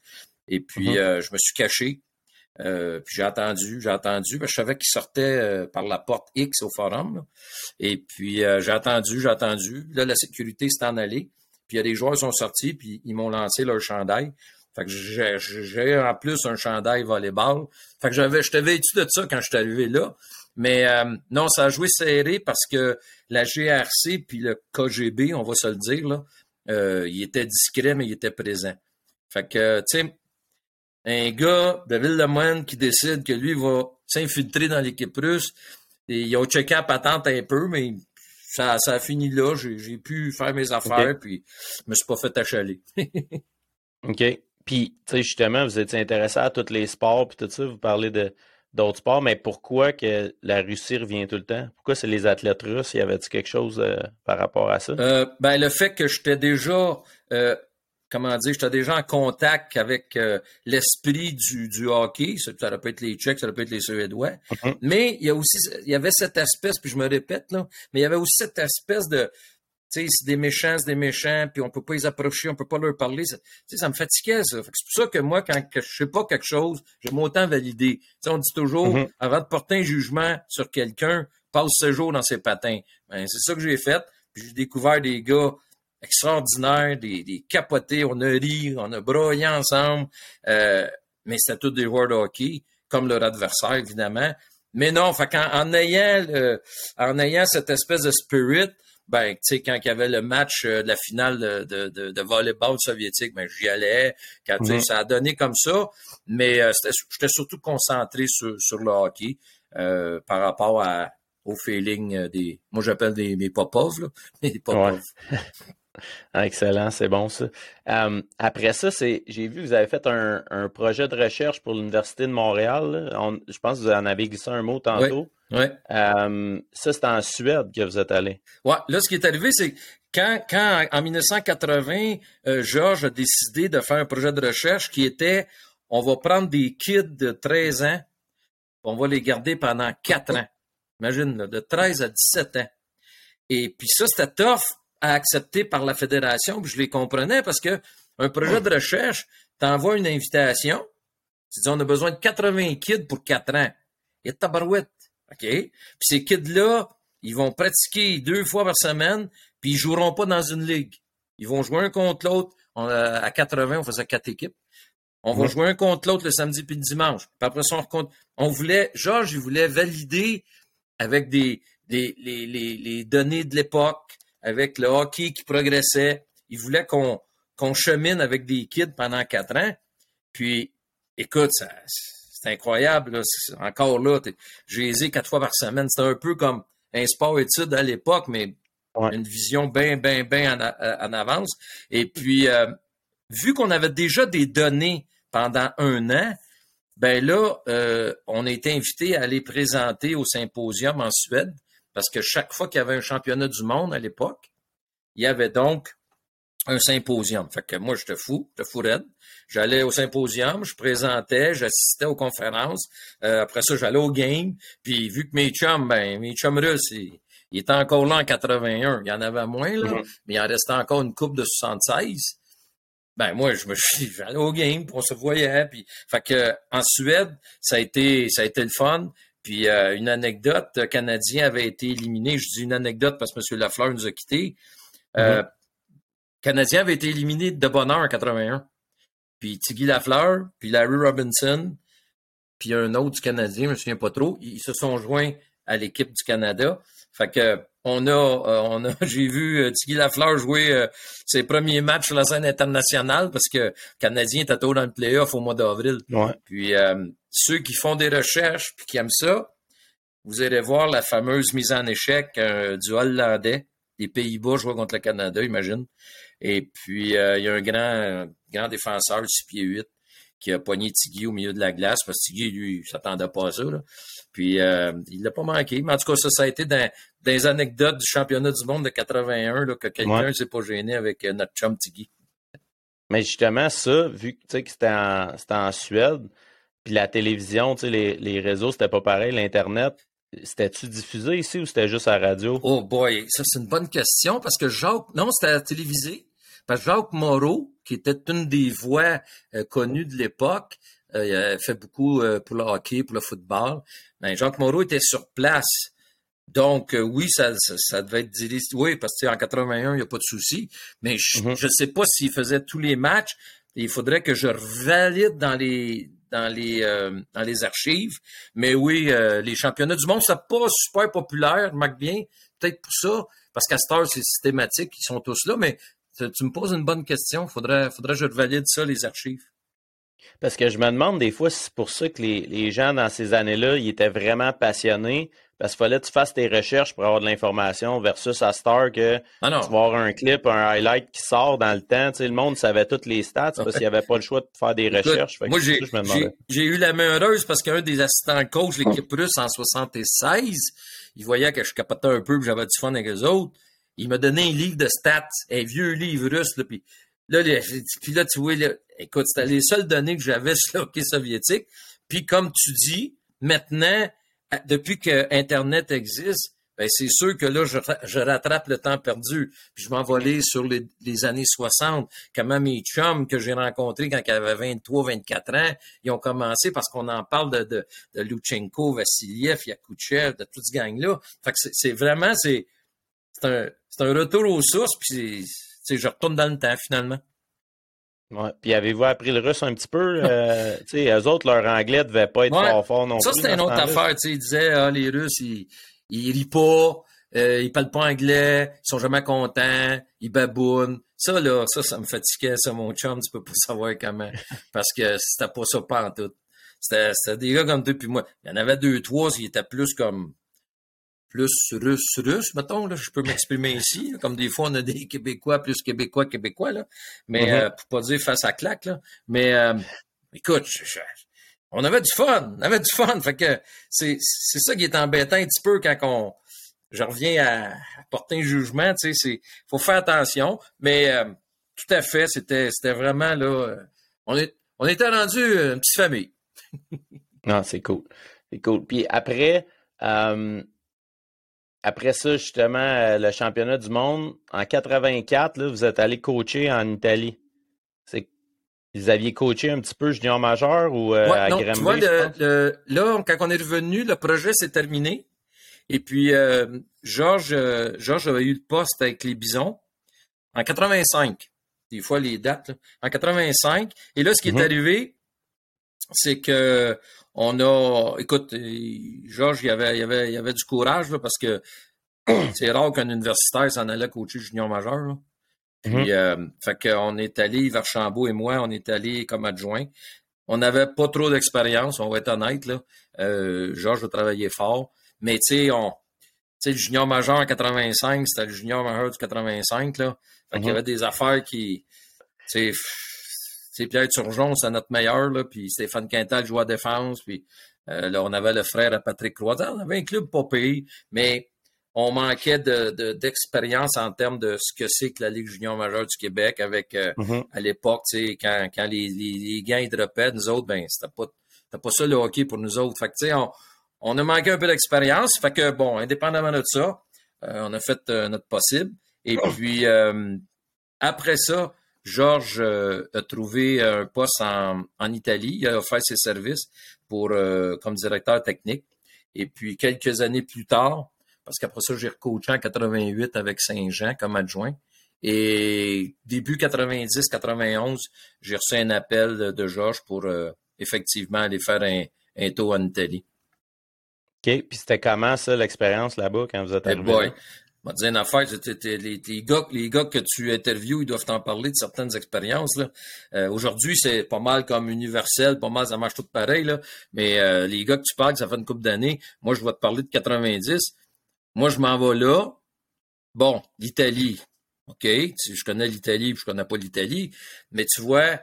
Et puis, mhm. euh, je me suis caché. Euh, puis j'ai attendu, j'ai attendu. je savais qu'ils sortaient par la porte X au forum. Et puis j'ai attendu, j'ai attendu. Là, la sécurité s'est en allée. Puis il y a des joueurs qui sont sortis, puis ils m'ont lancé leur chandail. Fait que j'ai en plus un chandail volleyball. Fait que j'avais, j'étais vêtu de ça quand je suis arrivé là. Mais euh, non, ça a joué serré parce que la GRC puis le KGB, on va se le dire, là, euh, il était discret, mais il était présent. Fait que, tu sais, un gars de Ville-de-Moine qui décide que lui va s'infiltrer dans l'équipe russe, et ils ont checké la patente un peu, mais ça, ça a fini là. J'ai pu faire mes affaires, puis je me suis pas fait achaler. OK. Puis, tu sais, justement, vous étiez intéressé à tous les sports, puis tout ça, vous parlez de d'autres sports, mais pourquoi que la Russie revient tout le temps? Pourquoi c'est les athlètes russes? Y avait-tu quelque chose euh, par rapport à ça? Euh, ben, le fait que j'étais déjà, euh, comment dire, j'étais déjà en contact avec l'esprit du, du hockey. Ça, ça peut être les Tchèques, ça peut être les Suédois. Mm-hmm. Mais il y a aussi, il y avait cette espèce, puis je me répète, là, mais il y avait aussi cette espèce de, c'est des méchants, c'est des méchants, puis on peut pas les approcher, on peut pas leur parler. Ça, ça me fatiguait, ça. C'est pour ça que moi, quand que je sais pas quelque chose, j'aime autant valider. sais, on dit toujours, mm-hmm. avant de porter un jugement sur quelqu'un, passe ce jour dans ses patins. Ben, c'est ça que j'ai fait. Puis j'ai découvert des gars extraordinaires, des, des capotés, on a ri, on a broyé ensemble. Euh, mais c'était tous des joueurs de hockey, comme leur adversaire, évidemment. Mais non, fait en, ayant en ayant cette espèce de spirit, ben, tu sais, quand il y avait le match euh, de la finale de, de, de, volleyball soviétique, ben, j'y allais. Quand, mm ça a donné comme ça. Mais euh, j'étais surtout concentré sur, sur le hockey euh, par rapport à, au feeling des. Moi, j'appelle des, mes popov, là. popov. Excellent, c'est bon ça. après ça, c'est, j'ai vu que vous avez fait un, projet de recherche pour l'Université de Montréal. je pense que vous en avez glissé un mot tantôt. Oui. ça, c'est en Suède que vous êtes allé. Ouais. Là, ce qui est arrivé, c'est quand, quand en 1980, euh, Georges a décidé de faire un projet de recherche qui était on va prendre des kids de 13 ans, on va les garder pendant 4 ans. Imagine, de 13 à 17 ans. Et puis ça, c'était tough à accepter par la fédération, puis je les comprenais parce que un projet de recherche t'envoie une invitation, tu dis on a besoin de 80 kids pour 4 ans. Et tabarouette. OK? Puis ces kids-là, ils vont pratiquer deux fois par semaine, puis ils joueront pas dans une ligue. Ils vont jouer un contre l'autre. À 80, on faisait quatre équipes. On va jouer un contre l'autre le samedi puis le dimanche. Puis après ça, on, on voulait, Georges, il voulait valider avec des, des les, les, les données de l'époque, avec le hockey qui progressait. Il voulait qu'on qu'on chemine avec des kids pendant quatre ans. Puis, écoute, c'est incroyable. Encore là, j'ai aisé quatre fois par semaine. C'était un peu comme un sport-étude à l'époque, mais une vision bien, bien, bien en, avance. Et puis, euh, vu qu'on avait déjà des données pendant un an, ben là, euh, on a été invité à aller présenter au symposium en Suède, parce que chaque fois qu'il y avait un championnat du monde à l'époque, il y avait donc un symposium. Fait que moi, j'étais fou, j'étais fou raide. J'allais au symposium, je présentais, j'assistais aux conférences. Euh, après ça, j'allais au game. Puis vu que mes chums, ben, mes chums russes, ils, étaient encore là en 81. Il y en avait moins, là, mm-hmm. mais il en restait encore une coupe de 76 ben moi je me suis allé au game, on se voyait, puis fait que en Suède ça a été ça a été le fun. Puis euh, une anecdote, le Canadien avait été éliminé. Je dis une anecdote parce que M. Lafleur nous a quittés. Euh, mm-hmm. Canadien avait été éliminé de bonheur en 81. Puis Tiggy Lafleur, puis Larry Robinson, puis un autre du Canadien, je me souviens pas trop, ils se sont joints à l'équipe du Canada. Fait que on a, euh, on a, j'ai vu euh, Tiggy Lafleur jouer euh, ses premiers matchs sur la scène internationale parce que le Canadien était tôt dans le playoff au mois d'avril. Puis ceux qui font des recherches puis qui aiment ça, vous allez voir la fameuse mise en échec du Hollandais des Pays-Bas jouant contre le Canada, imagine. Et puis il y a un grand, grand défenseur, 6 pieds 8, qui a pogné Tiggy au milieu de la glace parce que Tiggy, lui, s'attendait pas à ça. Là. Puis euh, il l'a pas manqué. Mais en tout cas, ça, ça a été dans, des anecdotes du championnat du monde de 81 là, que quelqu'un ne s'est pas gêné avec euh, notre chum Tiggy. Mais justement, ça, vu que c'était en, en Suède, puis la télévision, les, les réseaux, c'était pas pareil, l'Internet, c'était-tu diffusé ici ou c'était juste à la radio? Oh boy, ça c'est une bonne question parce que Jacques, non, c'était télévisé. Parce que Jacques Moreau, qui était une des voix euh, connues de l'époque, il a fait beaucoup euh, pour le hockey, pour le football. Ben, Jacques Moreau était sur place. Donc, euh, oui, ça, ça, devait être dirigé. Oui, parce qu'en 81, il n'y a pas de souci. Mais je ne mm-hmm. sais pas s'il faisait tous les matchs. Il faudrait que je valide dans les dans les dans les archives. Mais oui, les championnats du monde, c'est pas super populaire, remarque bien. Peut-être pour ça, parce qu'à cette heure, c'est systématique, ils sont tous là. Mais tu me poses une bonne question. Faudrait, faudrait que je valide ça, les archives. Parce que je me demande des fois si c'est pour ça que les, gens dans ces années-là, ils étaient vraiment passionnés. Parce qu'il fallait que tu fasses tes recherches pour avoir de l'information versus à Star que ah tu vas avoir un clip, un highlight qui sort dans le temps. Tu sais, le monde savait toutes les stats parce qu'il n'y avait pas le choix de faire des recherches. moi, j'ai eu la main heureuse parce qu'un des assistants coach de l'équipe russe en 76, il voyait que je capotais un peu que j'avais du fun avec les autres. Il m'a donné un livre de stats, un vieux livre russe. Là, puis Là, puis là, tu vois, écoute, c'était les seules données que j'avais sur le hockey soviétique. Puis comme tu dis, maintenant, depuis que Internet existe, ben c'est sûr que là, je, rattrape le temps perdu. Puis je m'envolais sur les, années 60. Comment mes chums que j'ai rencontrés quand ils avaient 23, 24 ans, ils ont commencé parce qu'on en parle de, de, de Luchenko, Vassiliev, Yakuchev, de toute ce gang-là. Fait que c'est vraiment, c'est un, un retour aux sources, puis sais, je retourne dans le temps finalement. Ouais. Puis avez-vous appris le russe un petit peu? Euh, sais, eux autres, leur anglais devait pas être fort fort non ça, plus. Ça, c'était une autre affaire. Ils disaient, ah, les Russes, ils, ils rient pas, euh, ils parlent pas anglais, ils sont jamais contents, ils babounent. Ça, là, ça, ça me fatiguait, ça, mon chum, tu peux pas savoir comment. Parce que c'était pas ça pas en tout. C'était des gars comme toi puis moi. Il y en avait deux, trois, ils étaient plus comme plus russe, russe, mettons, là, je peux m'exprimer ici, comme des fois on a des Québécois plus Québécois, Québécois, là, mais mm-hmm. euh, pour pas dire face à claque, là, mais euh, écoute, on avait du fun, on avait du fun, fait que c'est, c'est ça qui est embêtant un petit peu quand on, je reviens à, porter un jugement, tu sais, c'est, faut faire attention, mais euh, tout à fait, c'était, c'était vraiment là, on est, on était rendu une petite famille. non, c'est cool, c'est cool. Puis après, euh, après ça, justement, euh, le championnat du monde, en 84, là, vous êtes allé coacher en Italie. C'est vous aviez coaché un petit peu junior majeur ou euh, à non, tu vois, là, quand on est revenu, le projet s'est terminé. Et puis, euh, Georges, Georges avait eu le poste avec les Bisons en 85. Des fois, les dates. En 85. Et là, ce qui est mm-hmm. arrivé, c'est que on a, écoute, Georges, il y avait, il avait, il avait du courage parce que c'est rare qu'un universitaire s'en allait coacher junior majeur. Là. Puis, mm-hmm. euh, fait qu'on est allé, Verchambault et moi, on est allé comme adjoint. On n'avait pas trop d'expérience, on va être honnête. Là. Euh, Georges a travaillé fort. Mais tu sais, on, tu sais, le junior majeur en 85, c'était le junior majeur du 85. Là. Fait qu'il y mm-hmm. avait des affaires qui. Tu sais, Pierre Turgeon, c'est notre meilleur, là, puis Stéphane Quintal jouait à défense, puis euh, là, on avait le frère à Patrick Croisant. On avait un club pas payé, mais on manquait de, d'expérience en termes de ce que c'est que la Ligue junior majeure du Québec avec euh, mm-hmm. à l'époque, quand, quand les, les, les droppaient, nous autres, ben, c'était pas, pas ça le hockey pour nous autres. Fait que, tu sais, on, on a manqué un peu d'expérience. Fait que, bon, indépendamment de ça, euh, on a fait notre possible. Et puis, après ça, Georges a trouvé un poste en, en, Italie. Il a offert ses services pour, comme directeur technique. Et puis, quelques années plus tard, parce qu'après ça, j'ai recoaché en 88 avec Saint-Jean comme adjoint. Et début 90-91, j'ai reçu un appel de Georges pour euh, effectivement aller faire un, un tour en Italie. OK. Puis c'était comment ça, l'expérience là-bas quand vous êtes arrivé? Hey boy. Je vais dire une affaire, les, les, gars, les gars que tu interviews, ils doivent t'en parler de certaines expériences. Euh, Aujourd'hui, c'est pas mal comme universel, pas mal, ça marche tout pareil. Là. Mais euh, les gars que tu parles, ça fait une couple d'années. Moi, je vais te parler de 90. Moi, je m'en vais là. Bon, l'Italie. OK, je connais l'Italie, je connais pas l'Italie, mais tu vois,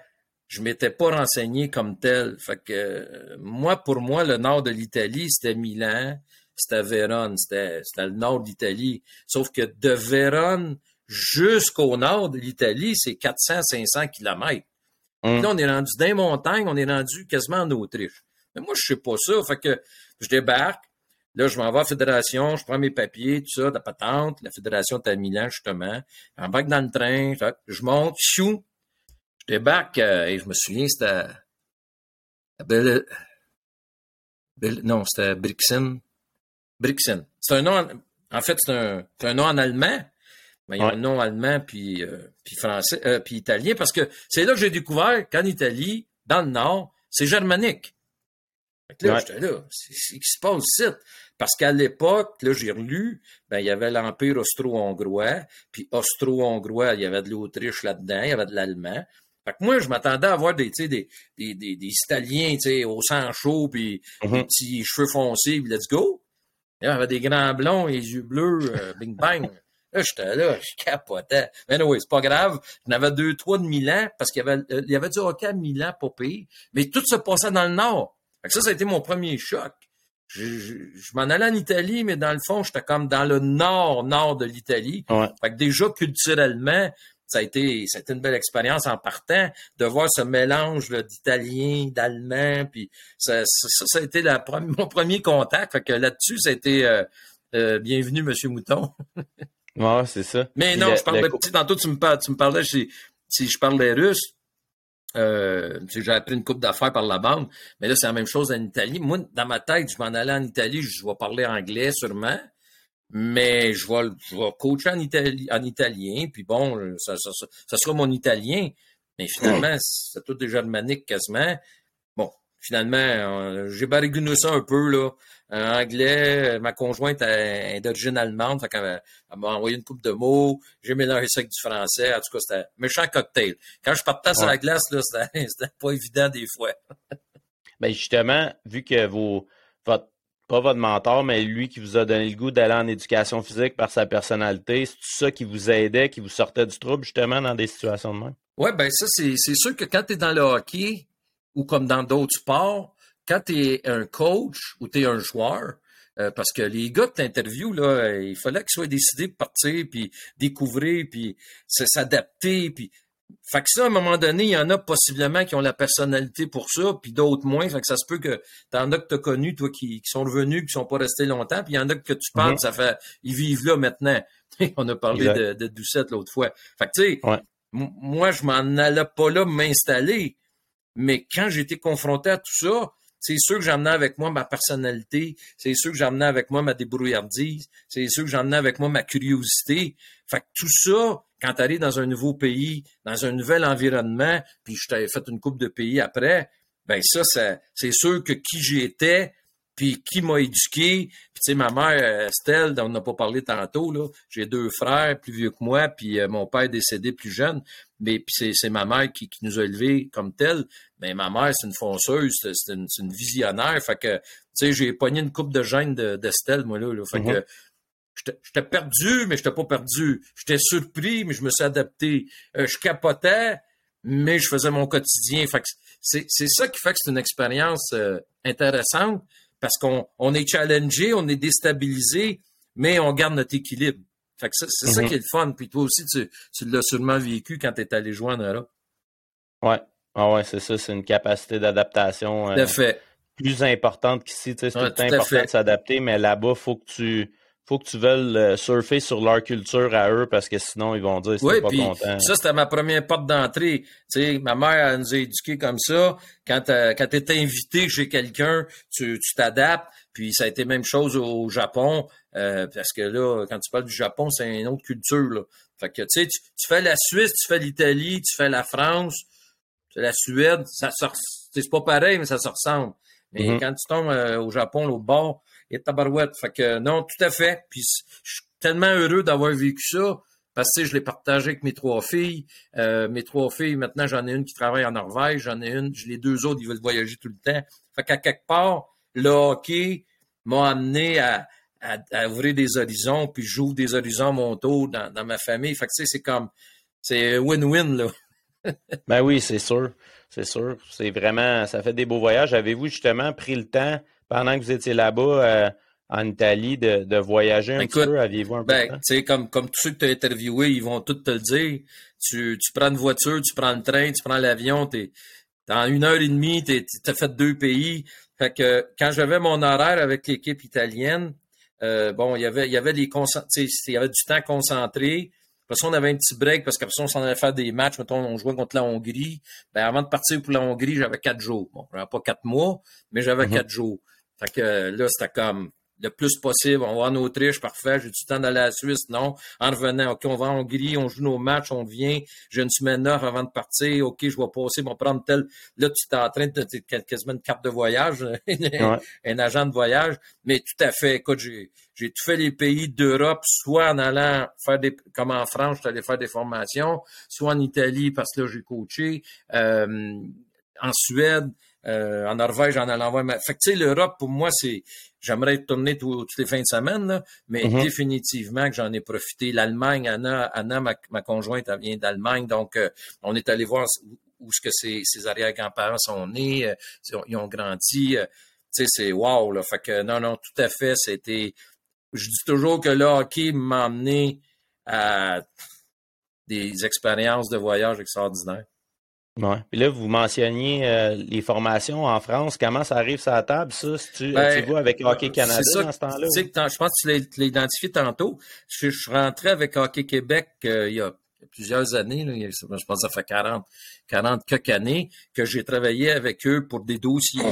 je m'étais pas renseigné comme tel. Fait que moi, pour moi, le nord de l'Italie, c'était Milan, c'était Vérone, c'était, le nord d'Italie. Sauf que de Vérone jusqu'au nord de l'Italie, c'est 400-500 kilomètres. Hum. Là, on est rendu dans les montagnes, on est rendu quasiment en Autriche. Mais moi, je sais pas ça. Fait que je débarque, Là, je m'en vais à la fédération, je prends mes papiers, tout ça, la patente. La fédération est à Milan, justement. J'embarque dans le train, je monte, chou. Je débarque, euh, et je me souviens, c'était Belle... non, c'était Brixen. Brixen. C'est un nom, en fait, c'est un, un, nom en allemand. Mais il y a un nom allemand puis, euh, puis français, euh, puis italien, parce que c'est là que j'ai découvert qu'en Italie, dans le Nord, c'est germanique. là, j'étais là, c'est ce qui se passe ici. Parce qu'à l'époque, là, j'ai relu, ben, il y avait l'Empire austro-hongrois, puis austro-hongrois, il y avait de l'Autriche là-dedans, il y avait de l'Allemand. Fait que moi, je m'attendais à voir des, des, des, des, des Italiens, au sang chaud, puis mm-hmm. des petits cheveux foncés, puis let's go. Il y avait des grands blonds, les yeux bleus, euh, bing bang. Là, j'étais là, je capotais. Mais oui, c'est pas grave. J'en avais deux, trois de Milan, parce qu'il y avait, euh, il y avait du hockey à Milan, pas pire. Mais tout se passait dans le Nord. Fait que ça, ça a été mon premier choc je, je, m'en allais en Italie, mais dans le fond, j'étais comme dans le nord, nord de l'Italie. Fait que déjà, culturellement, ça a été, été une belle expérience en partant de voir ce mélange d'italien, d'allemand, puis ça, ça, ça, a été la, mon premier contact. Fait que là-dessus, ça a été euh, euh, bienvenue, Monsieur Mouton. ouais, c'est ça. Mais non, je parle de, tantôt tu me, parles, tu me parlais si, si je parle des Russes. Euh, j'ai appris une coupe d'affaires par la bande, mais là, c'est la même chose en Italie. Moi, dans ma tête, je m'en allais en Italie, je vais parler anglais sûrement, mais je vais, je vais coacher en, en italien, puis bon, ça, ça, ça, sera mon italien, mais finalement, c'est tout déjà germanique quasiment. Bon, finalement, euh, j'ai baragouiné ça un peu, là anglais. Ma conjointe est d'origine allemande, fait qu'elle m'a envoyé une coupe de mots. J'ai mélangé ça avec du français. En tout cas, c'était un méchant cocktail. Quand je partais sur la glace, là, c'était pas évident des fois. ben justement, vu que vos, votre pas votre mentor, mais lui qui vous a donné le goût d'aller en éducation physique par sa personnalité, c'est ça qui vous aidait, qui vous sortait du trouble justement dans des situations de même? Oui, ben ça, c'est sûr que quand tu es dans le hockey ou comme dans d'autres sports, quand tu es un coach ou tu es un joueur, euh, parce que les gars que tu là, il fallait qu'ils soient décidés de partir, puis découvrir, puis s'adapter, puis fait que ça, à un moment donné, il y en a possiblement qui ont la personnalité pour ça, puis d'autres moins. Fait que ça se peut que t'en as que t'as connu, toi, qui, sont revenus, qui sont pas restés longtemps, puis il y en a que tu parles, mhm. ça fait, ils vivent là maintenant. On a parlé de, de, Doucette l'autre fois. Fait que tu sais, moi, je m'en allais pas là m'installer, mais quand j'ai été confronté à tout ça, c'est sûr que j'emmenais avec moi ma personnalité, c'est sûr que j'emmenais avec moi ma débrouillardise, c'est sûr que j'emmenais avec moi ma curiosité. Fait que tout ça, quand tu arrives dans un nouveau pays, dans un nouvel environnement, puis je t'avais fait une coupe de pays après, ben ça, c'est sûr que qui j'étais, puis qui m'a éduqué. Puis tu sais, ma mère, Estelle, dont on n'a pas parlé tantôt, là, j'ai deux frères plus vieux que moi, puis euh, mon père est décédé plus jeune, mais puis c'est ma mère qui, nous a élevés comme tel. Mais ma mère, c'est une fonceuse, c'est une, une, visionnaire, fait que, tu sais, j'ai pogné une coupe de gêne d'Estelle, moi, là, là fait mm-hmm. que J'étais perdu, mais j'étais pas perdu. J'étais surpris, mais je me suis adapté. Euh, je capotais, mais je faisais mon quotidien. c'est, ça qui fait que c'est une expérience euh, intéressante parce qu'on on est challengé, on est déstabilisé, mais on garde notre équilibre. Fait c'est, ça mm-hmm. qui est le fun. Puis toi aussi, tu, tu l'as sûrement vécu quand tu es allé joindre là. Ouais. Ah ouais, c'est ça, c'est une capacité d'adaptation euh, plus importante qu'ici. C'est tout le temps important de s'adapter, mais là-bas, il faut que tu faut que tu veuilles euh, surfer sur leur culture à eux parce que sinon ils vont dire oui, pas content. Ça, c'était ma première porte d'entrée. Sais, ma mère elle nous a éduqués comme ça. Quand, euh, quand tu es invité chez quelqu'un, tu t'adaptes. Puis ça a été même chose au Japon. Euh, parce que là, quand tu parles du Japon, c'est une autre culture. Là. Fait que tu tu fais la Suisse, tu fais l'Italie, tu fais la France, tu fais la Suède, ça c'est pas pareil, mais ça se ressemble. Mais mm-hmm. quand tu tombes au Japon, au bord, et tabarouette. Fait que non, tout à fait. Puis je suis tellement heureux d'avoir vécu ça. Parce que je l'ai partagé avec mes trois filles. Euh, mes trois filles, maintenant, j'en ai une qui travaille en Norvège, j'en ai une, les deux autres, ils veulent voyager tout le temps. Fait qu'à quelque part, le hockey m'a amené à, à, ouvrir des horizons, puis j'ouvre des horizons à mon tour dans, dans ma famille. Fait que c'est comme c'est win-win, là. ben oui, c'est sûr. C'est sûr. C'est vraiment, ça fait des beaux voyages. Avez-vous justement pris le temps pendant que vous étiez là-bas euh, en Italie, de, voyager un peu? Aviez-vous un peu ben, tu sais, comme, comme tous ceux que tu as interviewés, ils vont tous te le dire. Tu, tu prends une voiture, tu prends le train, tu prends l'avion, t'es dans une heure et demie, tu as fait deux pays. Fait que quand j'avais mon horaire avec l'équipe italienne, euh, bon, il y avait, il y avait des il y avait du temps concentré. Après ça, on avait un petit break parce qu'après ça, on s'en allait faire des matchs. Mettons, on jouait contre la Hongrie. Ben, avant de partir pour la Hongrie, j'avais quatre jours. Bon, j'avais pas quatre mois, mais j'avais mm-hmm. quatre jours. Fait que là, c'était comme le plus possible. On va en Autriche, parfait. J'ai du temps d'aller à la Suisse, non. En revenant, OK, on va en Hongrie, on joue nos matchs, on vient. J'ai une semaine neuf avant de partir. OK, je vais passer, on va prendre tel. Là, tu es en train de quasiment une carte de voyage, un agent de voyage. Mais tout à fait, écoute, j'ai, j'ai tout fait les pays d'Europe, soit en allant faire des, comme en France, je suis allé faire des formations, soit en Italie, parce que là, j'ai coaché, euh, en Suède, euh, en Norvège, en allant voir. Fait que tu sais, l'Europe, pour moi, c'est. J'aimerais tourner toutes les fins de semaine, là, mais mm-hmm. définitivement que j'en ai profité. L'Allemagne, Anna, Anna ma, ma conjointe, elle vient d'Allemagne, donc euh, on est allé voir où, ce que ses, ses arrière-grands-parents sont nés, euh, ils ont grandi. tu sais, c'est wow, là. Fait que non, non, tout à fait, c'était. Je dis toujours que le hockey m'a amené à des expériences de voyage extraordinaires. Ouais. Puis là, vous mentionniez euh, les formations en France. Comment ça arrive sur la table, ça? Si tu, ben, tu avec Hockey Canada dans ce temps-là? Je pense que tu l'as identifié tantôt. Je, suis rentré avec Hockey Québec euh, il y a plusieurs années. Là, je pense que ça fait 40, 40 quelques années que j'ai travaillé avec eux pour des dossiers,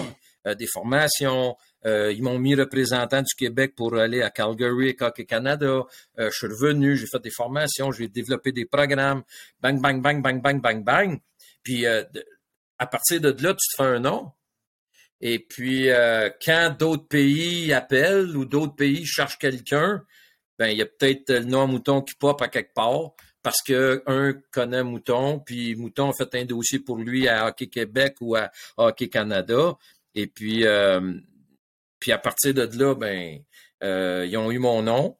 euh, des formations. ils m'ont mis représentant du Québec pour aller à Calgary, Hockey Canada. je suis revenu, j'ai fait des formations, j'ai développé des programmes. Bang, bang, bang, bang, bang, bang, bang. Puis euh, à partir de là, tu te fais un nom. Et puis euh, quand d'autres pays appellent ou d'autres pays cherchent quelqu'un, ben il y a peut-être le nom Mouton qui pop à quelque part parce que un connaît Mouton, puis Mouton a fait un dossier pour lui à Hockey Québec ou à Hockey Canada. Et puis euh, Puis à partir de là, ben, ils ont eu mon nom.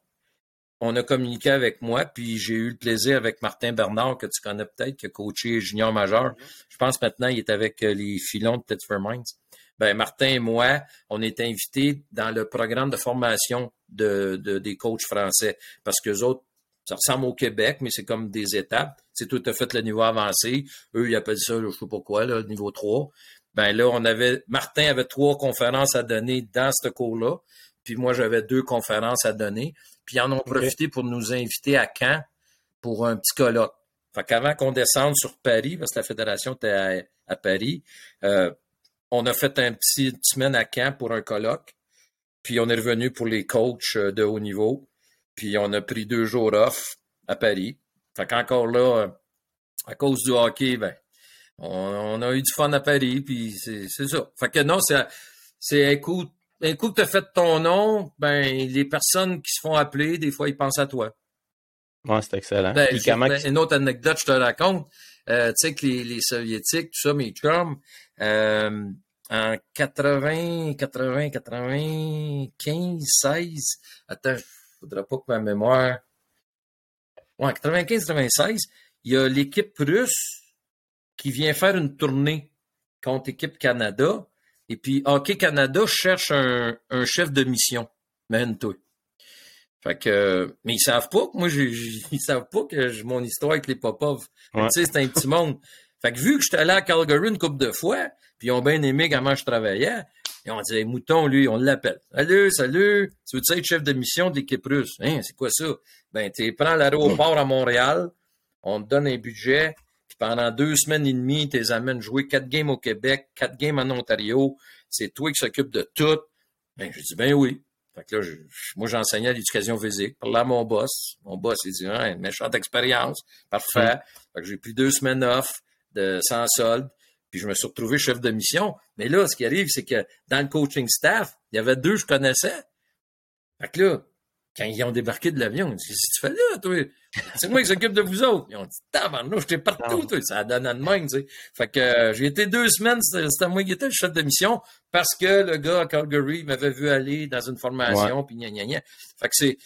On a communiqué avec moi, puis j'ai eu le plaisir avec Martin Bernard, que tu connais peut-être, qui a coaché junior majeur. Je pense maintenant il est avec euh, les filons de Pittsburgh Mines. Ben, Martin et moi, on est invités dans le programme de formation de, des coachs français. Parce que autres, ça ressemble au Québec, mais c'est comme des étapes. C'est tout à fait le niveau avancé. Eux, ils appellent ça, je sais pas quoi, le niveau 3. Ben là, on avait, Martin avait trois conférences à donner dans ce cours-là. Puis moi, j'avais deux conférences à donner. Puis ils en ont profité pour nous inviter à Caen pour un petit colloque. Fait qu'avant qu'on descende sur Paris, parce que la fédération était à, Paris, euh, on a fait un petit semaine à Caen pour un colloque. Puis on est revenu pour les coachs euh, de haut niveau. Puis on a pris deux jours off à Paris. Fait qu'encore là, à cause du hockey, ben, on, a eu du fun à Paris, puis c'est ça. Fait que non, c'est un un coup que tu as fait ton nom, ben, les personnes qui se font appeler, des fois, ils pensent à toi. Ouais, c'est excellent. Ben, ben, une autre anecdote, je te raconte. Euh, tu sais que les, les, Soviétiques, tout ça, mes chums, euh, en 80, 80, 95, 16, attends, je voudrais pas que ma mémoire... Ouais, 95, 96, il y a l'équipe russe qui vient faire une tournée contre l'équipe Canada. Et puis, Hockey Canada cherche un, chef de mission. Mène-toi. Fait que, mais ils savent pas que moi, ils savent pas que mon histoire avec les Popov. Tu sais, c'est un petit monde. Fait que vu que j'étais allé à Calgary une couple de fois, puis ils ont bien aimé comment je travaillais, ils ont dit, Mouton, lui, on l'appelle. Salut, salut, tu veux être chef de mission de l'équipe russe? Hein, c'est quoi ça? Ben, tu prends l'aéroport à Montréal, on te donne un budget, pendant deux semaines et demie, tu les amènes jouer quatre games au Québec, quatre games en Ontario. C'est toi qui s'occupe de tout. Ben, je dis, ben oui. Fait que là, moi, j'enseignais l'éducation physique. Parlais à mon boss. Mon boss, il dit, hein, méchante expérience. Parfait. Mm. Fait que j'ai pris deux semaines off de, sans solde. Puis je me suis retrouvé chef de mission. Mais là, ce qui arrive, c'est que dans le coaching staff, il y avait deux que je connaissais. Fait que là, quand ils ont débarqué de l'avion, ils ont dit Qu'est-ce que tu fais là, toi C'est moi qui s'occupe de vous autres. Ils ont dit Tabarnou, j'étais partout, toi. Ça a donné de même, tu sais. Fait que euh, j'ai été deux semaines, c'était moi qui étais le chef de mission parce que le gars à Calgary m'avait vu aller dans une formation, puis gna gna gna. Fait que c'est.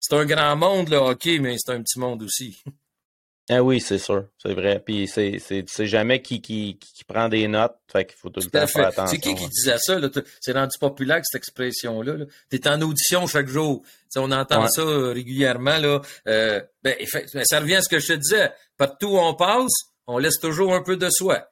C'est un grand monde, le hockey, mais c'est un petit monde aussi. Ah oui, c'est sûr, c'est vrai. Puis c'est, c'est, jamais qui, qui, qui prend des notes, fait qu'il faut tout, le temps faire attention. C'est qui qui disait ça? Là? C'est rendu populaire cette expression-là. -là, tu es en audition chaque jour. on entend ça euh, régulièrement. Là. Euh, ben, ça revient à ce que je te disais. Partout où on passe, on laisse toujours un peu de soi.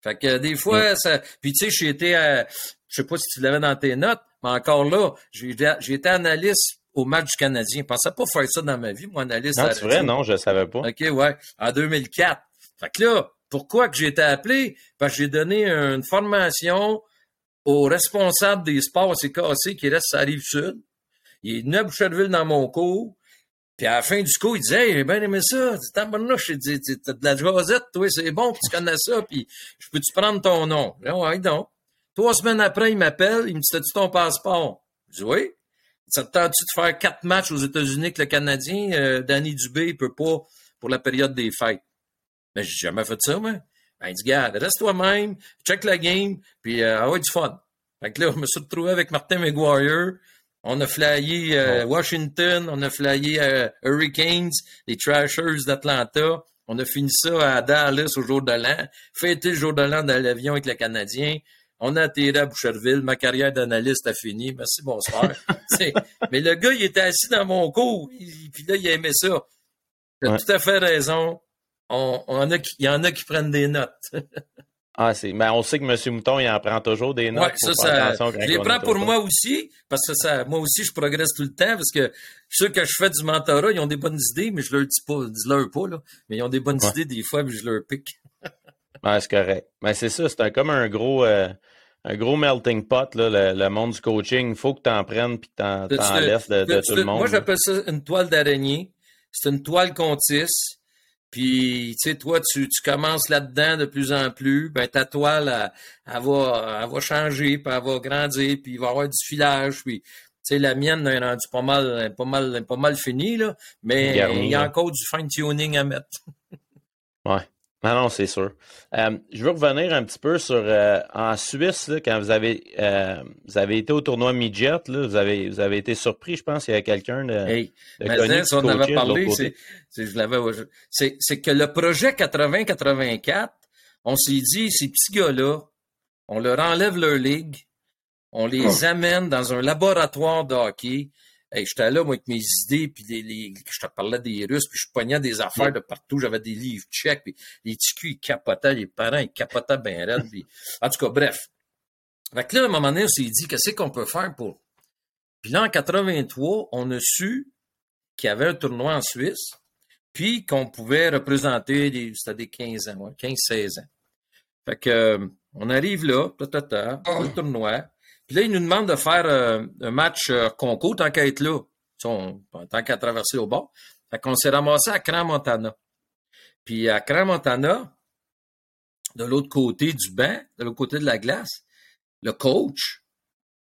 Fait que des fois, ça. Puis tu sais, j'ai été à... Je sais pas si tu l'avais dans tes notes, mais encore là, j'ai, j'ai été analyste au match du Canadien. Je pensais pas faire ça dans ma vie, mon analyste. Non, c'est vrai, non, je savais pas. OK, ouais. En 2004. Fait que là, pourquoi que j'ai été appelé? Parce que j'ai donné une formation au responsable des sports CKC qui reste à la Rive-Sud. Il est venu à Boucherville dans mon cours. Puis à la fin du cours, il disait Hey, j'ai bien aimé ça. T'as de la jasette, toi, c'est bon, tu connais ça, puis je peux-tu prendre ton nom? Là, ouais, donc. Trois semaines après, il m'appelle, il me dit T'as-tu ton passeport? Je dis Oui. Ça te tente-tu de faire quatre matchs aux États-Unis avec le Canadien? Euh, Danny Dubé, il peut pas pour la période des fêtes. Mais j'ai jamais fait ça, moi. Ben, il dit, garde, reste toi-même, check la game, puis euh, ah du fun. Fait que là, je me suis retrouvé avec Martin McGuire. On a flyé euh, Washington, on a flyé euh, Hurricanes, les Trashers d'Atlanta. On a fini ça à Dallas au jour de l'an. Fêté le jour de l'an dans l'avion avec le Canadien. On a atterri à Boucherville. Ma carrière d'analyste a fini. Merci, bonsoir. mais le gars, il était assis dans mon cours. Puis là, il aimait ça. Tu as tout à fait raison. On, a, il y en a qui prennent des notes. Ah, c'est. Mais on sait que M. Mouton, il en prend toujours des notes. Ouais, ça, ça. Je les prends pour moi aussi, parce que ça, moi aussi, je progresse tout le temps, parce que ceux que je fais du mentorat, ils ont des bonnes idées, mais je leur dis pas, dis-leur pas, là. Mais ils ont des bonnes idées des fois, mais je leur pique. c'est correct. Mais c'est ça, c'est comme un gros. Euh, un gros melting pot, là, le, monde du coaching. Il faut que tu en prennes puis que tu en, laisses de, tout le monde. Moi, j'appelle ça une toile d'araignée. C'est une toile qu'on tisse. Puis, tu sais, toi, tu, tu commences là-dedans de plus en plus. Ben, ta toile, elle, va, elle va changer, puis elle va grandir, puis il va y avoir du filage. Puis, tu sais, la mienne est rendue pas mal, pas mal, pas mal finie, là. Mais il y a encore du fine-tuning à mettre. ouais. Ah non, c'est sûr. Euh, je veux revenir un petit peu sur euh, en Suisse, quand vous avez euh, vous avez été au tournoi midget, là, vous avez vous avez été surpris, je pense, il y a quelqu'un de, hey, de connu on avait parlé, c'est c'est que le projet 80-84, on s'est dit ces petits gars-là, on leur enlève leur ligue, on les oh. amène dans un laboratoire de hockey, Hey, j'étais là, moi, avec mes idées, puis les, je te parlais des Russes, puis je pognais des affaires de partout. J'avais des livres tchèques, puis les ticus, ils capotaient, les parents, ils capotaient bien raide. Puis... En tout cas, bref. Fait que là, à un moment donné, on s'est dit, qu'est-ce qu'on peut faire pour... Puis là, en 83, on a su qu'il y avait un tournoi en Suisse, puis qu'on pouvait représenter des, c'était des 15 ans, 15-16 ans. Fait que, euh, on arrive là, ta, ta, ta, le tournoi. Puis là, il nous demande de faire euh, un match euh, concours tant qu'à être là, tant qu'à traverser au bord. Fait qu'on s'est ramassé à Cran-Montana. Puis à Cran-Montana, de l'autre côté du banc, de l'autre côté de la glace, le coach,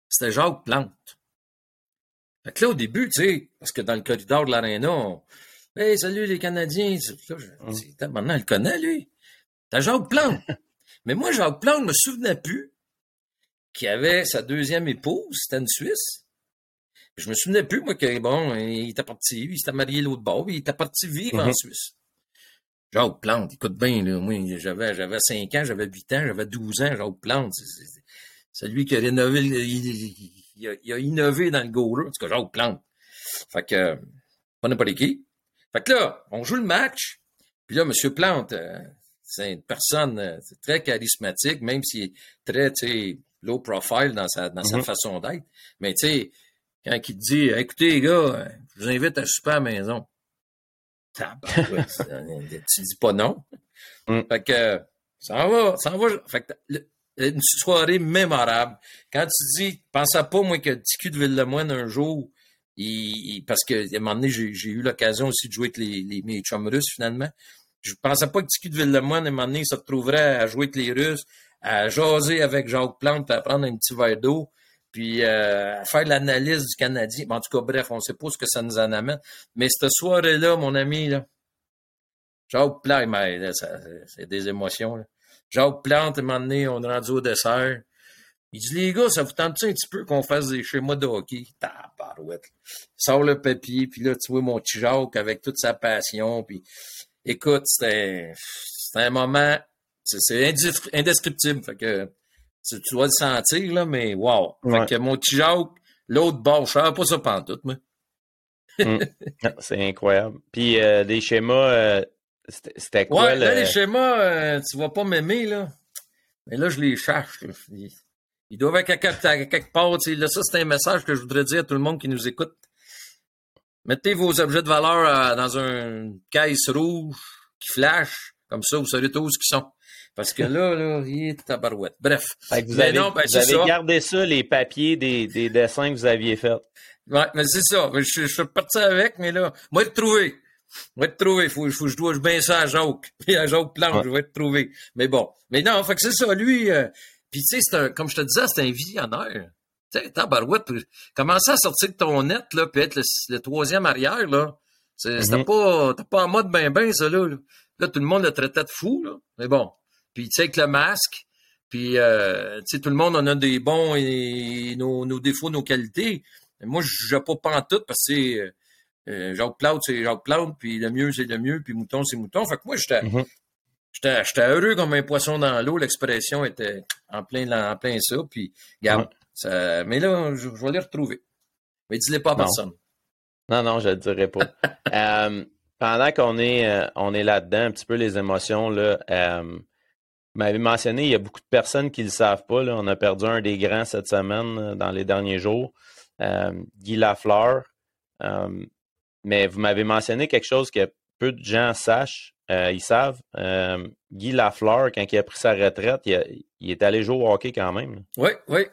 c'était Jacques Plante. Fait que là, au début, tu sais, parce que dans le corridor de l'aréna, on... Hey, salut les Canadiens! Là, je... Maintenant, il le connaît, lui. T'as Jacques Plante. Mais moi, Jacques Plante, je me souvenais plus qui avait sa deuxième épouse, c'était une Suisse. Je me souvenais plus, moi, que bon, il était parti, il s'était marié l'autre bord, il était parti vivre en mhm. Suisse. Jacques Plante, écoute bien, là, moi, j'avais, j'avais 5 ans, j'avais 8 ans, j'avais 12 ans, Jacques Plante. C'est, lui qui a rénové, il, a, innové dans le goaler, en tout cas, Jacques Plante. Fait que, pas n'importe qui. Fait que là, on joue le match, puis là, M. Plante, euh, c'est une personne euh, très charismatique, même s'il est très, tu sais, low profile dans sa, dans sa mm-hmm. façon d'être. Mais tu sais, quand il te dit écoutez, les gars, je vous invite à super à la maison. tu dis pas non. Mm. Fait que ça va, ça va. Fait que, une soirée mémorable. Quand tu dis, pensais pas, moi, que TQ de Ville-le-Moine un jour, il, parce que, à un moment donné, j'ai eu l'occasion aussi de jouer avec les, les, mes chums russes, finalement. Je pensais pas que TQ de Ville-le-Moine, à un moment donné, il se retrouverait à jouer avec les Russes, à jaser avec Jacques Plante, à prendre un petit verre d'eau, puis euh, à faire l'analyse du Canadien. en tout cas, bref, on ne sait pas ce que ça nous en amène. Mais cette soirée-là, mon ami, là, Jacques Plante, c'est des émotions. Là. Jacques Plante, à un donné, on est rendu au dessert. Il dit, les gars, ça vous tente un petit peu qu'on fasse des schémas de hockey? Tabarouette. Sors le papier, puis là, tu vois mon petit Jacques avec toute sa passion. Puis, écoute, c'était un moment c'est indescriptible. Fait que tu, dois le sentir, là, mais wow. Fait que mon petit Jacques, l'autre bord, je savais pas ça pantoute, moi. Hmm. C'est incroyable. Puis euh, les schémas, euh, c'était quoi? Ouais, là, les schémas, euh, tu vas pas m'aimer, là. Mais là, je les cherche. Ils, doivent être quelque, quelque part. Là, ça, c'est un message que je voudrais dire à tout le monde qui nous écoute. Mettez vos objets de valeur dans une caisse rouge qui flash. Comme ça, vous saurez tous qui sont. Parce que là, là, il est tabarouette. Bref. vous avez, ben, gardé ça, les papiers des, des, dessins que vous aviez faits. Ouais, mais c'est ça. Je, suis parti avec, mais là, moi, te trouver. Moi, te trouver. Faut, faut, je dois bien ça à Jacques. Puis à Jacques Plante, je vais te trouver. Mais bon. Mais non, fait que c'est ça, lui. Euh, puis tu sais, c'est un, comme je te disais, c'est un visionnaire. Tu sais, tabarouette, commencer à sortir de ton net, là, puis être le, troisième arrière, là. C'était mm-hmm. pas, pas en mode ben ben, ça, là. Là, tout le monde le traitait de fou, là. Mais bon. Puis, tu sais, avec le masque, puis, euh, tu sais, tout le monde en a des bons et nos, nos défauts, nos qualités. moi, je n'ai pas tout parce que c'est euh, euh, Jacques c'est Jacques Plante, puis le mieux, c'est le mieux, puis mouton, c'est mouton. Fait que moi, j'étais mm-hmm. j'étais heureux comme un poisson dans l'eau. L'expression était en plein, en plein ça. Puis, regarde, ça, mais là, je, vais les retrouver. Mais dis-les pas à personne. Non, non, je ne le dirai pas. pendant qu'on est, on est là-dedans, un petit peu les émotions, là, vous m'avez mentionné, il y a beaucoup de personnes qui ne le savent pas. On a perdu un des grands cette semaine, euh, dans les derniers jours, euh, Guy Lafleur. Euh, mais vous m'avez mentionné quelque chose que peu de gens sachent. ils savent. Guy Lafleur, quand il a pris sa retraite, il, est allé jouer au hockey quand même. Oui, oui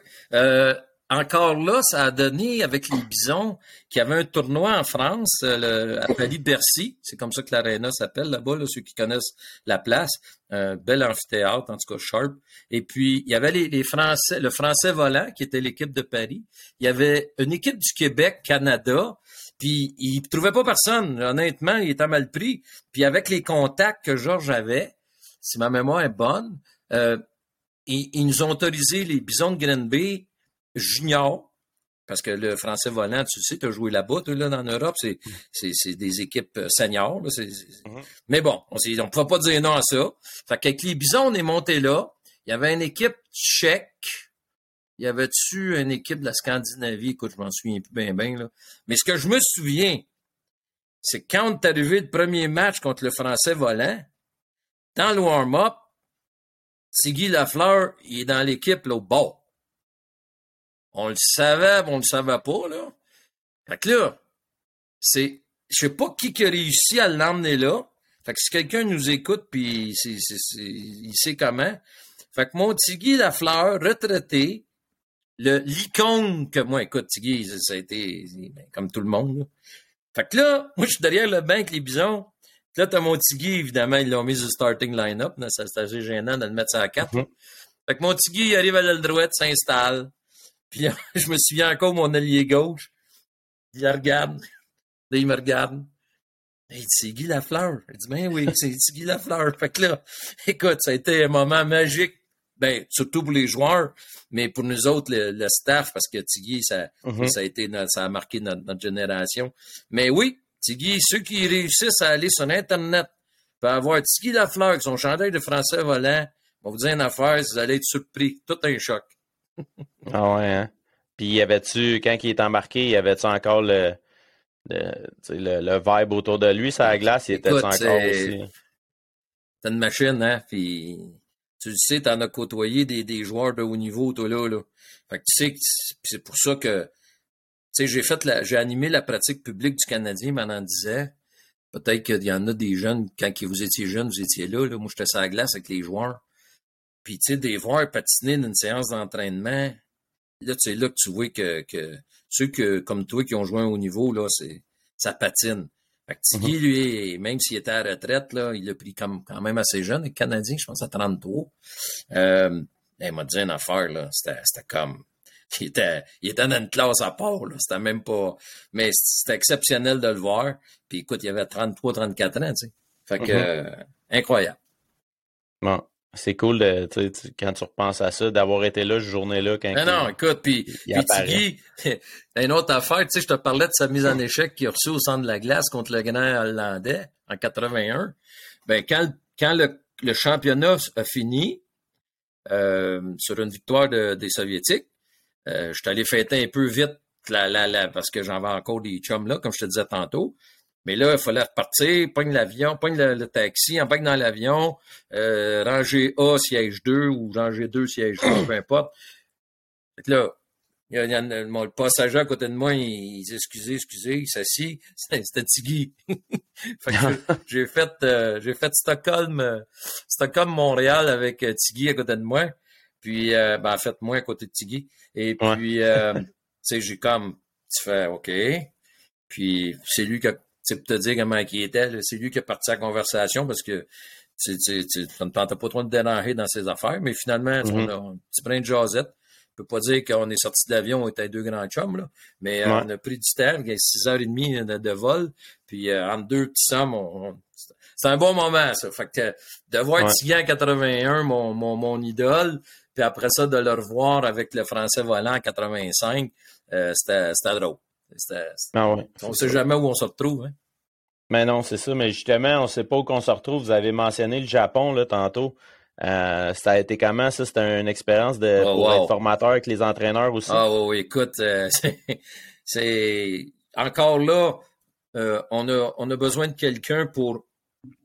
encore là, ça a donné avec les Bisons qu'il y avait un tournoi en France, euh, à Paris-Bercy, c'est comme ça que l'aréna s'appelle là-bas, ceux qui connaissent la place, un bel amphithéâtre, en tout cas sharp. Et puis, il y avait les, Français, le Français volant, qui était l'équipe de Paris. Il y avait une équipe du Québec, Canada, puis il trouvait pas personne. Honnêtement, il était mal pris. Puis avec les contacts que Georges avait, si ma mémoire est bonne, euh, ils, nous ont autorisé les Bisons de Granby juniors, parce que le français volant, tu sais, tu as joué là-bas, là, en Europe, c'est, des équipes euh, seniors. Mm-hmm. Mais bon, on ne pouvait pas dire non à ça. Fait qu'avec les Bisons, on est monté là. Il y avait une équipe tchèque. Il y avait-tu une équipe de la Scandinavie? Écoute, je m'en souviens plus bien, bien, là. Mais ce que je me souviens, c'est quand on est arrivé le premier match contre le Français volant, dans le warm-up, Tiggy Lafleur, il est dans l'équipe, là, au bord. On le savait, mais on le savait pas, là. Fait que là, c'est, je sais pas qui a réussi à l'emmener là. Fait que si quelqu'un nous écoute, puis il sait comment. Fait que mon Tiggy Lafleur, retraité, le l'icône que moi, écoute, Tiggy, ça a été ben, comme tout le monde. Là. Fait que là, moi, je suis derrière le banc avec les bisons. Là, t'as mon Tiggy, évidemment, ils l'ont mis au starting line-up. C'est assez gênant de le mettre à 4. Mm-hmm. Fait que mon Tiggy arrive à l'aile droite, s'installe. Puis je me souviens encore, mon allié gauche, il regarde. Là, il me regarde. Hey, c'est Guy Lafleur. Il dit, ben oui, c'est Guy Lafleur. Fait que là, écoute, ça a été un moment magique. Ben, surtout pour les joueurs, mais pour nous autres, le, staff, parce que Tiggy, ça, mm-hmm. ça a été, ça a marqué notre, notre génération. Mais oui, Tiggy, ceux qui réussissent à aller sur Internet, peuvent avoir Tiggy Lafleur avec son chandail de français volant, va vous dire une affaire, vous allez être surpris. Tout un choc. Ah ouais, hein? Puis, y avait-tu, quand il est embarqué, y avait-tu encore le, le, le, vibe autour de lui, sa glace, il était encore aussi? C'est une machine, hein? Puis, tu le sais, t'en as côtoyé des, des joueurs de haut niveau, toi, là, là. Fait que tu sais, c'est pour ça que sais, j'ai fait j'ai animé la pratique publique du Canadien pendant 10 ans. Peut-être qu'il y en a des jeunes, quand vous étiez jeunes, vous étiez là, là. Moi, j'étais sur la glace avec les joueurs. Puis, tu sais, des voir patiner d'une séance d'entraînement, là, c'est là que tu vois que, que ceux que, comme toi qui ont joué au niveau, là, c'est, ça patine. Fait que Tiggy, mm-hmm. lui, même s'il était à la retraite, là, il a pris comme, quand même assez jeune, le Canadien, je pense à 33. Euh, il m'a dit une affaire, là. C'était, c'était comme, il était, il était dans une classe à part, là. C'était même pas, mais c'était exceptionnel de le voir. Puis écoute, il avait 33, 34 ans, tu sais. Fait que, mm-hmm. euh, incroyable. Bon. C'est cool de, quand tu repenses à ça, d'avoir été là, ce journée-là. Quand non, non, écoute, puis, Tiggy, une autre affaire, tu sais, je te parlais de sa mise en échec qu'il a reçue au centre de la glace contre le grand hollandais en 81. Ben, quand, quand le, le championnat a fini, euh, sur une victoire de, des Soviétiques, euh, je suis allé fêter un peu vite la, la, la, parce que j'en j'avais encore des chums là, comme je te disais tantôt. Mais là, il fallait repartir, pogne l'avion, pogne le, taxi, embarque dans l'avion, euh, rangée A, siège 2 ou rangée 2, siège 2, peu importe. Fait que là, il y a, le passager à côté de moi, il, dit excusez, excusez, il s'assit. C'était Tiggy. fait que j'ai fait euh, j'ai fait Stockholm, euh, Stockholm Montréal avec euh, Tiggy à côté de moi. Puis ben en fait moi à côté de Tiggy. Et puis tu sais, j'ai comme tu fais OK. Puis c'est lui qui a c'est pour te dire comment il était, c'est lui qui a parti la conversation parce que tu ne tentais pas trop de déranger dans ses affaires, mais finalement, on a un petit brin de jasette. Je peux pas dire qu'on est sorti de l'avion, on était deux grands chums, là, mais euh, on a pris du temps, il y a six heures et demie de, vol, puis euh, entre deux petits sommes, c'est un bon moment, ça. Fait que de voir ouais. en 81, mon, mon, mon idole, puis après ça, de le revoir avec le français volant en 85, euh, c'était drôle. Ah ouais, on ne sait jamais où on se retrouve. Hein? Mais non, c'est ça. Mais justement, on ne sait pas où on se retrouve. Vous avez mentionné le Japon là, tantôt. Euh, ça a été comment ça? C'était une expérience de oh, être formateur avec les entraîneurs aussi? Ah oui, écoute, euh, c'est encore là, euh, on, a, on a besoin de quelqu'un pour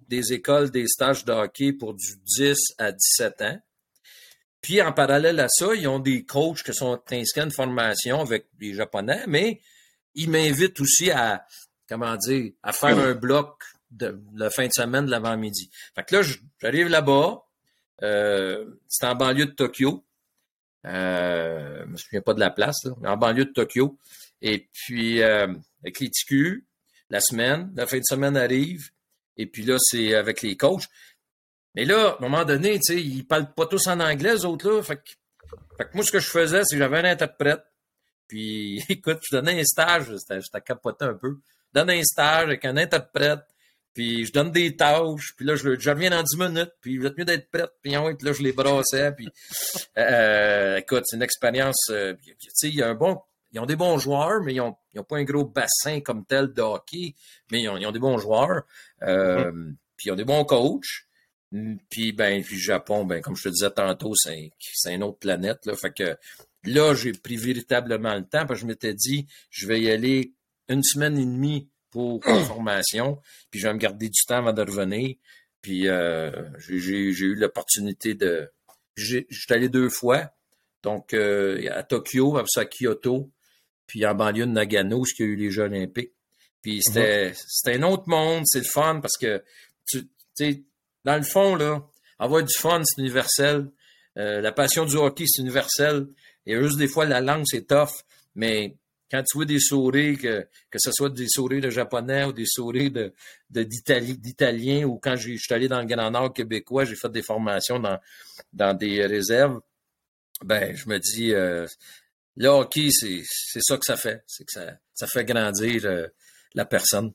des écoles, des stages de hockey pour du 10 à 17 ans. Puis en parallèle à ça, ils ont des coachs qui sont inscrits en formation avec les Japonais, mais il m'invite aussi à, comment dire, à faire un bloc de la fin de semaine de l'avant-midi. Fait que là, j'arrive là-bas. Euh, c'est en banlieue de Tokyo. Euh, je me souviens pas de la place, là, mais en banlieue de Tokyo. Et puis, euh, avec les TQ, la semaine, la fin de semaine arrive. Et puis là, c'est avec les coachs. Mais là, à un moment donné, tu sais, ils parlent pas tous en anglais, les autres, là. Fait que, fait que moi, ce que je faisais, c'est que j'avais un interprète. Puis, écoute, je donnais un stage, j'étais capoté un peu. Je donnais un stage avec un interprète. puis je donne des tâches, puis là, je, je reviens dans 10 minutes, puis il va mieux d'être prête, puis là, je les brassais, puis euh, écoute, c'est une expérience, euh, tu sais, il y a un bon, ils ont des bons joueurs, mais ils n'ont ont pas un gros bassin comme tel de hockey, mais ils ont, ils ont des bons joueurs, euh, mm-hmm. puis ils ont des bons coachs, puis ben, puis le Japon, ben, comme je te disais tantôt, c'est une autre planète, là, fait que là, j'ai pris véritablement le temps, parce que je m'étais dit, je vais y aller une semaine et demie pour la formation, puis je vais me garder du temps avant de revenir. Puis euh, j'ai eu l'opportunité de... Je suis allé deux fois, donc euh, à Tokyo, après ça à Kyoto, puis en banlieue de Nagano, où il y a eu les Jeux olympiques. Puis mhm. c'était un autre monde, c'est le fun parce que, tu sais, dans le fond, là, avoir du fun, c'est universel. Euh, la passion du hockey, c'est universel. Et juste des fois, la langue, c'est tough. Mais quand tu vois des souris, que, que ce soit des souris de japonais ou des souris de, d'Italiens, ou quand je suis allé dans le Grand Nord québécois, j'ai fait des formations dans, dans des réserves, ben, je me dis, euh, le c'est, ça que ça fait. C'est que ça, ça fait grandir euh, la personne.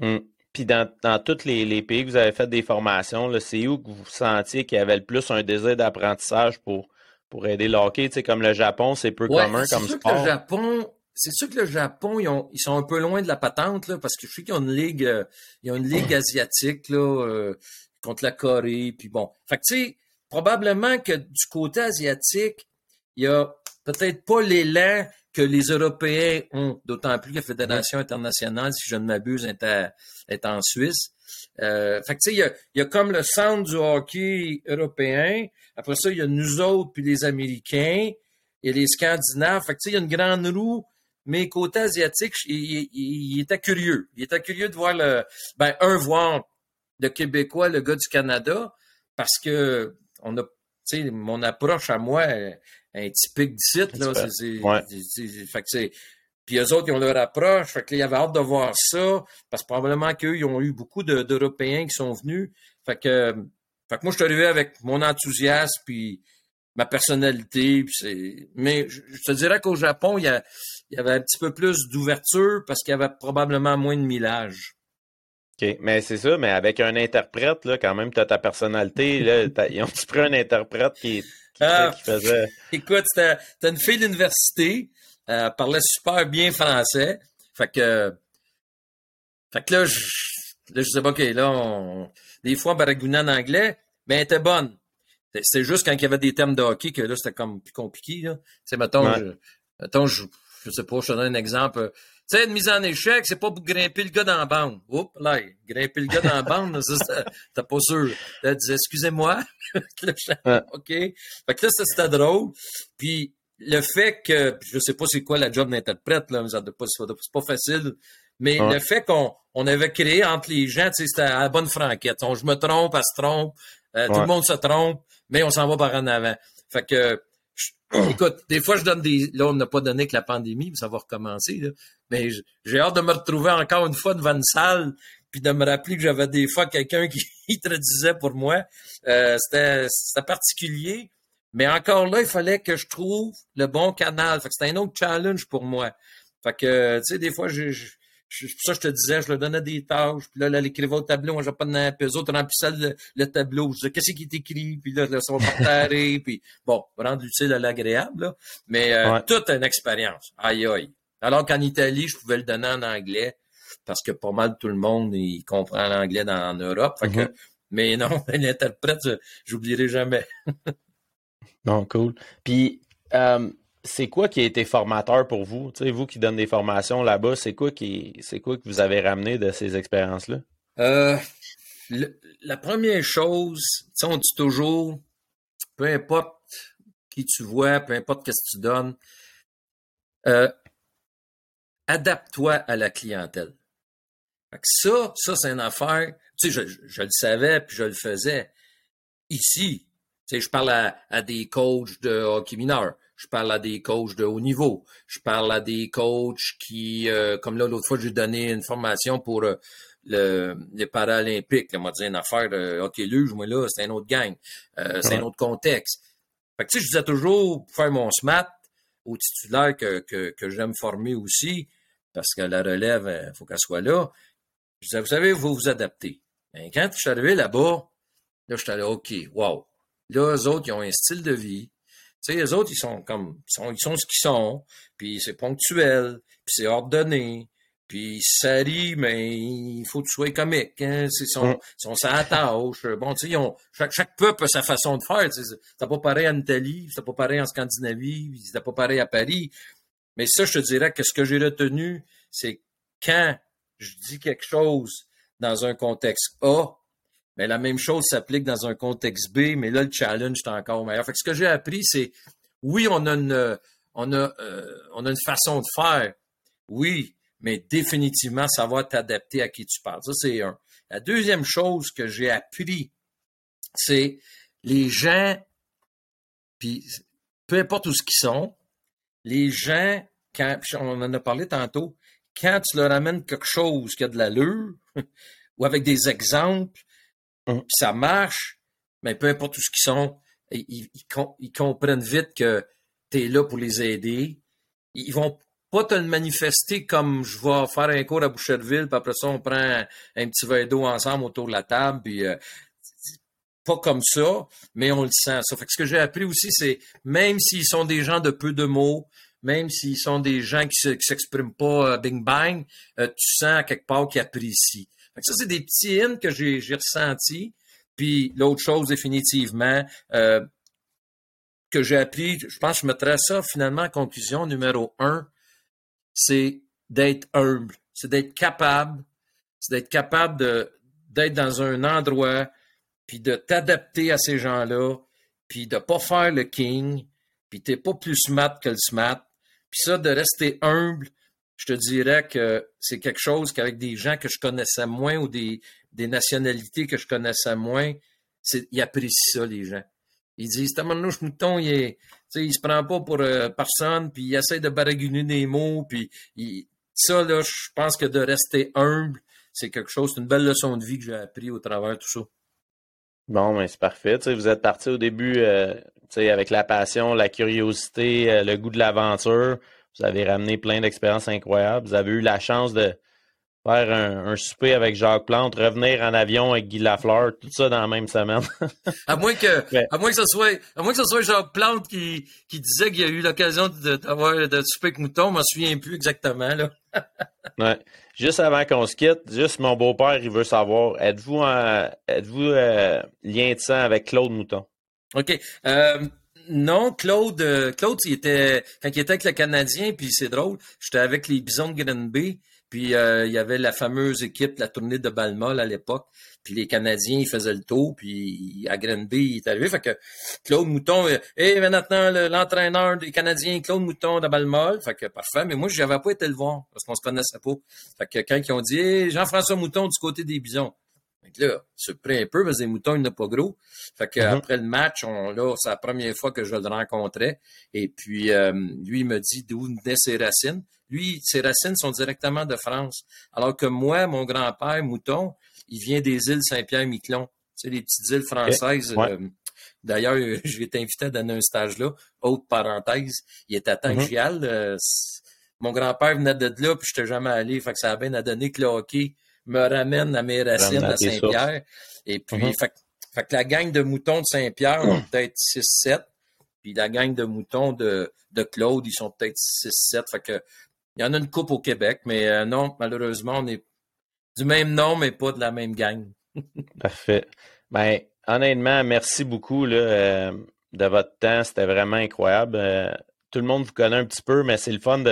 Hum. Puis dans, dans tous les, les, pays que vous avez fait des formations, c'est où que vous sentiez qu'il y avait le plus un désir d'apprentissage pour, pour aider le hockey? Tu sais, comme le Japon, c'est peu commun comme sport. le Japon, c'est sûr que le Japon, ils, sont un peu loin de la patente, là, parce que je sais qu'ils ont une ligue, euh, ils ont une ligue asiatique, là, euh, contre la Corée, puis bon. Fait que, tu sais, probablement que du côté asiatique, il y a peut-être pas l'élan que les Européens ont, d'autant plus que la Fédération internationale, si je ne m'abuse, est, en Suisse. Euh, fait que, tu sais, il y a, y a, comme le centre du hockey européen. Après ça, il y a nous autres, puis les Américains et les Scandinaves. Fait que, tu sais, il y a une grande roue mais côté asiatique, il, était curieux. Il était curieux de voir le, ben, un, voir le Québécois, le gars du Canada, parce que on a, tu sais, mon approche à moi est, typique du site, là. fait que c'est, puis eux autres, ils ont leur approche. Fait que, il y avait hâte de voir ça, parce que probablement qu'eux, ils ont eu beaucoup d'Européens qui sont venus. Fait que, fait que moi, je suis arrivé avec mon enthousiasme, puis ma personnalité. Puis mais je, te dirais qu'au Japon, il y, a, il y avait un petit peu plus d'ouverture parce qu'il y avait probablement moins de millage. OK, mais c'est ça, mais avec un interprète, là, quand même, tu as ta personnalité. Là, ils ont-tu pris un interprète qui, ah, faisait. Écoute, t'as une fille d'université, elle parlait super bien français. Fait que. Fait que là, je, là, je sais pas, OK, là, on, des fois, on en anglais, mais elle était bonne. C'était juste quand il y avait des termes de hockey que là, c'était comme plus compliqué. Là. Tu mettons, je, mettons je, je sais pas, je te donne un exemple. Tu sais, une mise en échec, c'est pas pour grimper le gars dans la bande. Oups, là, grimper le gars dans la bande, t'es pas sûr. Là, elle disait, excusez-moi. OK. Fait que là, c'était drôle. Puis, le fait que, je sais pas c'est quoi la job d'interprète, là, c'est pas, pas facile, mais le fait qu'on on avait créé entre les gens, c'était à la bonne franquette. je me trompe, elle se trompe, euh, tout le monde se trompe mais on s'en va par en avant. Fait que, écoute, des fois, je donne des. Là, on n'a pas donné que la pandémie, mais ça va recommencer. Là. Mais j'ai hâte de me retrouver encore une fois devant une salle, puis de me rappeler que j'avais des fois quelqu'un qui, traduisait pour moi. Euh, C'était particulier. Mais encore là, il fallait que je trouve le bon canal. Fait que c'était un autre challenge pour moi. Fait que, tu sais, des fois, je, pour ça, je te disais, je leur donnais des tâches, puis là, là elle écrivait au tableau, moi, de puis eux autres remplissaient le, le tableau. Je disais, qu'est-ce qui est écrit? Puis là, là ça va partager, puis bon, rendre l'utile à l'agréable, là. Mais euh, toute une expérience. Aïe, aïe. Alors qu'en Italie, je pouvais le donner en anglais, parce que pas mal tout le monde, il comprend l'anglais en Europe. Fait que, mm-hmm. mais non, l'interprète, j'oublierai jamais. non, cool. Puis, euh, c'est quoi qui a été formateur pour vous? Tu sais, vous qui donnez des formations là-bas, c'est quoi qui c'est quoi que vous avez ramené de ces expériences-là? Euh, la première chose, on dit toujours, peu importe qui tu vois, peu importe ce que tu donnes, euh, adapte-toi à la clientèle. ça, ça, c'est une affaire. Tu je, je, le savais puis je le faisais. Ici, sais, je parle à, à des coachs de hockey mineur je parle à des coachs de haut niveau. Je parle à des coachs qui, euh, comme là, l'autre fois, j'ai donné une formation pour euh, le, les Paralympiques. On m'a dit une affaire de hockey luge, moi là, c'est un autre gang. Euh, c'est un autre contexte. Fait que, tu sais, je disais toujours, faire mon SMAT au titulaire que, que, que j'aime former aussi, parce que la relève, il faut qu'elle soit là. Je disais, vous savez, vous vous adaptez. Mais quand je suis arrivé là-bas, là, je suis allé, OK, wow. Là, eux autres, ils ont un style de vie. Tu sais, les autres, ils sont comme, ils sont, ils sont ce qu'ils sont, puis c'est ponctuel, puis c'est ordonné, puis ça rit, mais il faut que tu sois comique. Hein? C'est son, mm. son tâche. Bon, tu sais, chaque, chaque peuple a sa façon de faire. C'est pas pareil en Italie, c'est pas pareil en Scandinavie, c'est pas pareil à Paris. Mais ça, je te dirais que ce que j'ai retenu, c'est quand je dis quelque chose dans un contexte A, mais la même chose s'applique dans un contexte B, mais là, le challenge est encore meilleur. Fait que ce que j'ai appris, c'est oui, on a une on a, euh, on a une façon de faire. Oui, mais définitivement savoir t'adapter à qui tu parles. Ça, c'est un. La deuxième chose que j'ai appris, c'est les gens, puis peu importe où ce qu'ils sont, les gens, quand on en a parlé tantôt, quand tu leur amènes quelque chose qui a de l'allure, ou avec des exemples, ça marche, mais peu importe où ce qu'ils sont, ils, ils, comprennent vite que tu es là pour les aider. Ils vont pas te le manifester comme je vais faire un cours à Boucherville, puis après ça, on prend un, petit verre d'eau ensemble autour de la table, puis euh, pas comme ça, mais on le sent. Ça fait que ce que j'ai appris aussi, c'est même s'ils sont des gens de peu de mots, même s'ils sont des gens qui s'expriment pas euh, bing bang, euh, tu sens quelque part qu'ils apprécient. Ça, c'est des petits hints que j'ai ressentis. Puis l'autre chose, définitivement, que j'ai appris, je pense que je mettrais ça finalement en conclusion numéro un, c'est d'être humble, c'est d'être capable, c'est d'être capable de, d'être dans un endroit, puis de t'adapter à ces gens-là, puis de pas faire le king, puis t'es pas plus smart que le smart. Puis ça, de rester humble, je te dirais que c'est quelque chose qu'avec des gens que je connaissais moins ou des, nationalités que je connaissais moins, ils apprécient ça, les gens. Ils disent, tamanouche mouton, il est, il se prend pas pour euh, personne, puis il essaie de baragouiner des mots, puis ça, là, je pense que de rester humble, c'est quelque chose, c'est une belle leçon de vie que j'ai appris au travers de tout ça. Bon, mais c'est parfait. vous êtes parti au début euh, avec la passion, la curiosité, euh, le goût de l'aventure. Vous avez ramené plein d'expériences incroyables. Vous avez eu la chance de, faire un, souper avec Jacques Plante, revenir en avion avec Guy Lafleur, tout ça dans la même semaine. à moins que, à moins que ce soit, à moins que ce soit Jacques Plante qui, qui disait qu'il y a eu l'occasion d'avoir de, de, souper avec Mouton, je m'en souviens plus exactement, là. ouais. Juste avant qu'on se quitte, juste mon beau-père, il veut savoir, êtes-vous êtes-vous euh, lien de sang avec Claude Mouton? OK. Euh, non, Claude, euh, Claude, il était, quand il était avec le Canadien, puis c'est drôle, j'étais avec les Bisons de Granby, puis euh, il y avait la fameuse équipe, la tournée de Balmol à l'époque. Puis les Canadiens, ils faisaient le tour, puis à Granby, il est arrivé. Fait que Claude Mouton, et euh, maintenant l'entraîneur des Canadiens, Claude Mouton de Balmol. Fait que parfait, mais moi, je n'avais pas été le voir parce qu'on se connaissait pas. Fait que quand ils ont dit Jean-François Mouton du côté des Bisons. Fait que là, surpris un peu, parce que les moutons, il n'est pas gros. Fait que mm-hmm. après le match, on, là, c'est la première fois que je le rencontrais. Et puis, euh, lui, il me dit d'où venaient ses racines. Lui, ses racines sont directement de France. Alors que moi, mon grand-père, Mouton, il vient des îles Saint-Pierre-Miquelon. Tu sais, les petites îles françaises. Euh, d'ailleurs, je vais t'inviter à donner un stage là. Autre parenthèse, il est à Tangial. Mm-hmm. Euh, mon grand-père venait de là, puis je n'étais jamais allé. Fait que ça a bien à donner que le hockey me ramène à mes racines à Saint-Pierre. Et puis, mm-hmm. fait, que la gang de moutons de Saint-Pierre, on peut-être 6-7. Puis la gang de moutons de, de Claude, ils sont peut-être 6-7. Fait que il y en a une coupe au Québec, mais euh, non, malheureusement, on est du même nom, mais pas de la même gang. Parfait. Ben, honnêtement, merci beaucoup là, euh, de votre temps. C'était vraiment incroyable. Euh, tout le monde vous connaît un petit peu, mais c'est le fun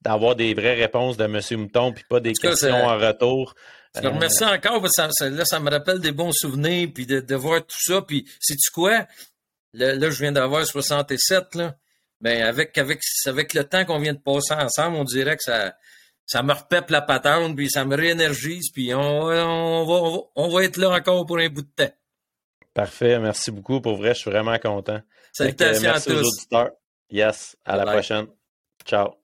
d'avoir des vraies réponses de M. Mouton puis pas des questions en retour. Je te remercie encore parce que ça, là, ça me rappelle des bons souvenirs puis de, voir tout ça. Puis, sais-tu quoi? Là, là, je viens d'avoir 67, là ben avec, avec, avec le temps qu'on vient de passer ensemble, on dirait que ça, ça me repèpe la patente, puis ça me réénergise, puis on, on, va, on, va, être là encore pour un bout de temps. Parfait, merci beaucoup. Pour vrai, je suis vraiment content. Salutations à tous. Aux auditeurs. Yes, à la prochaine. Ciao.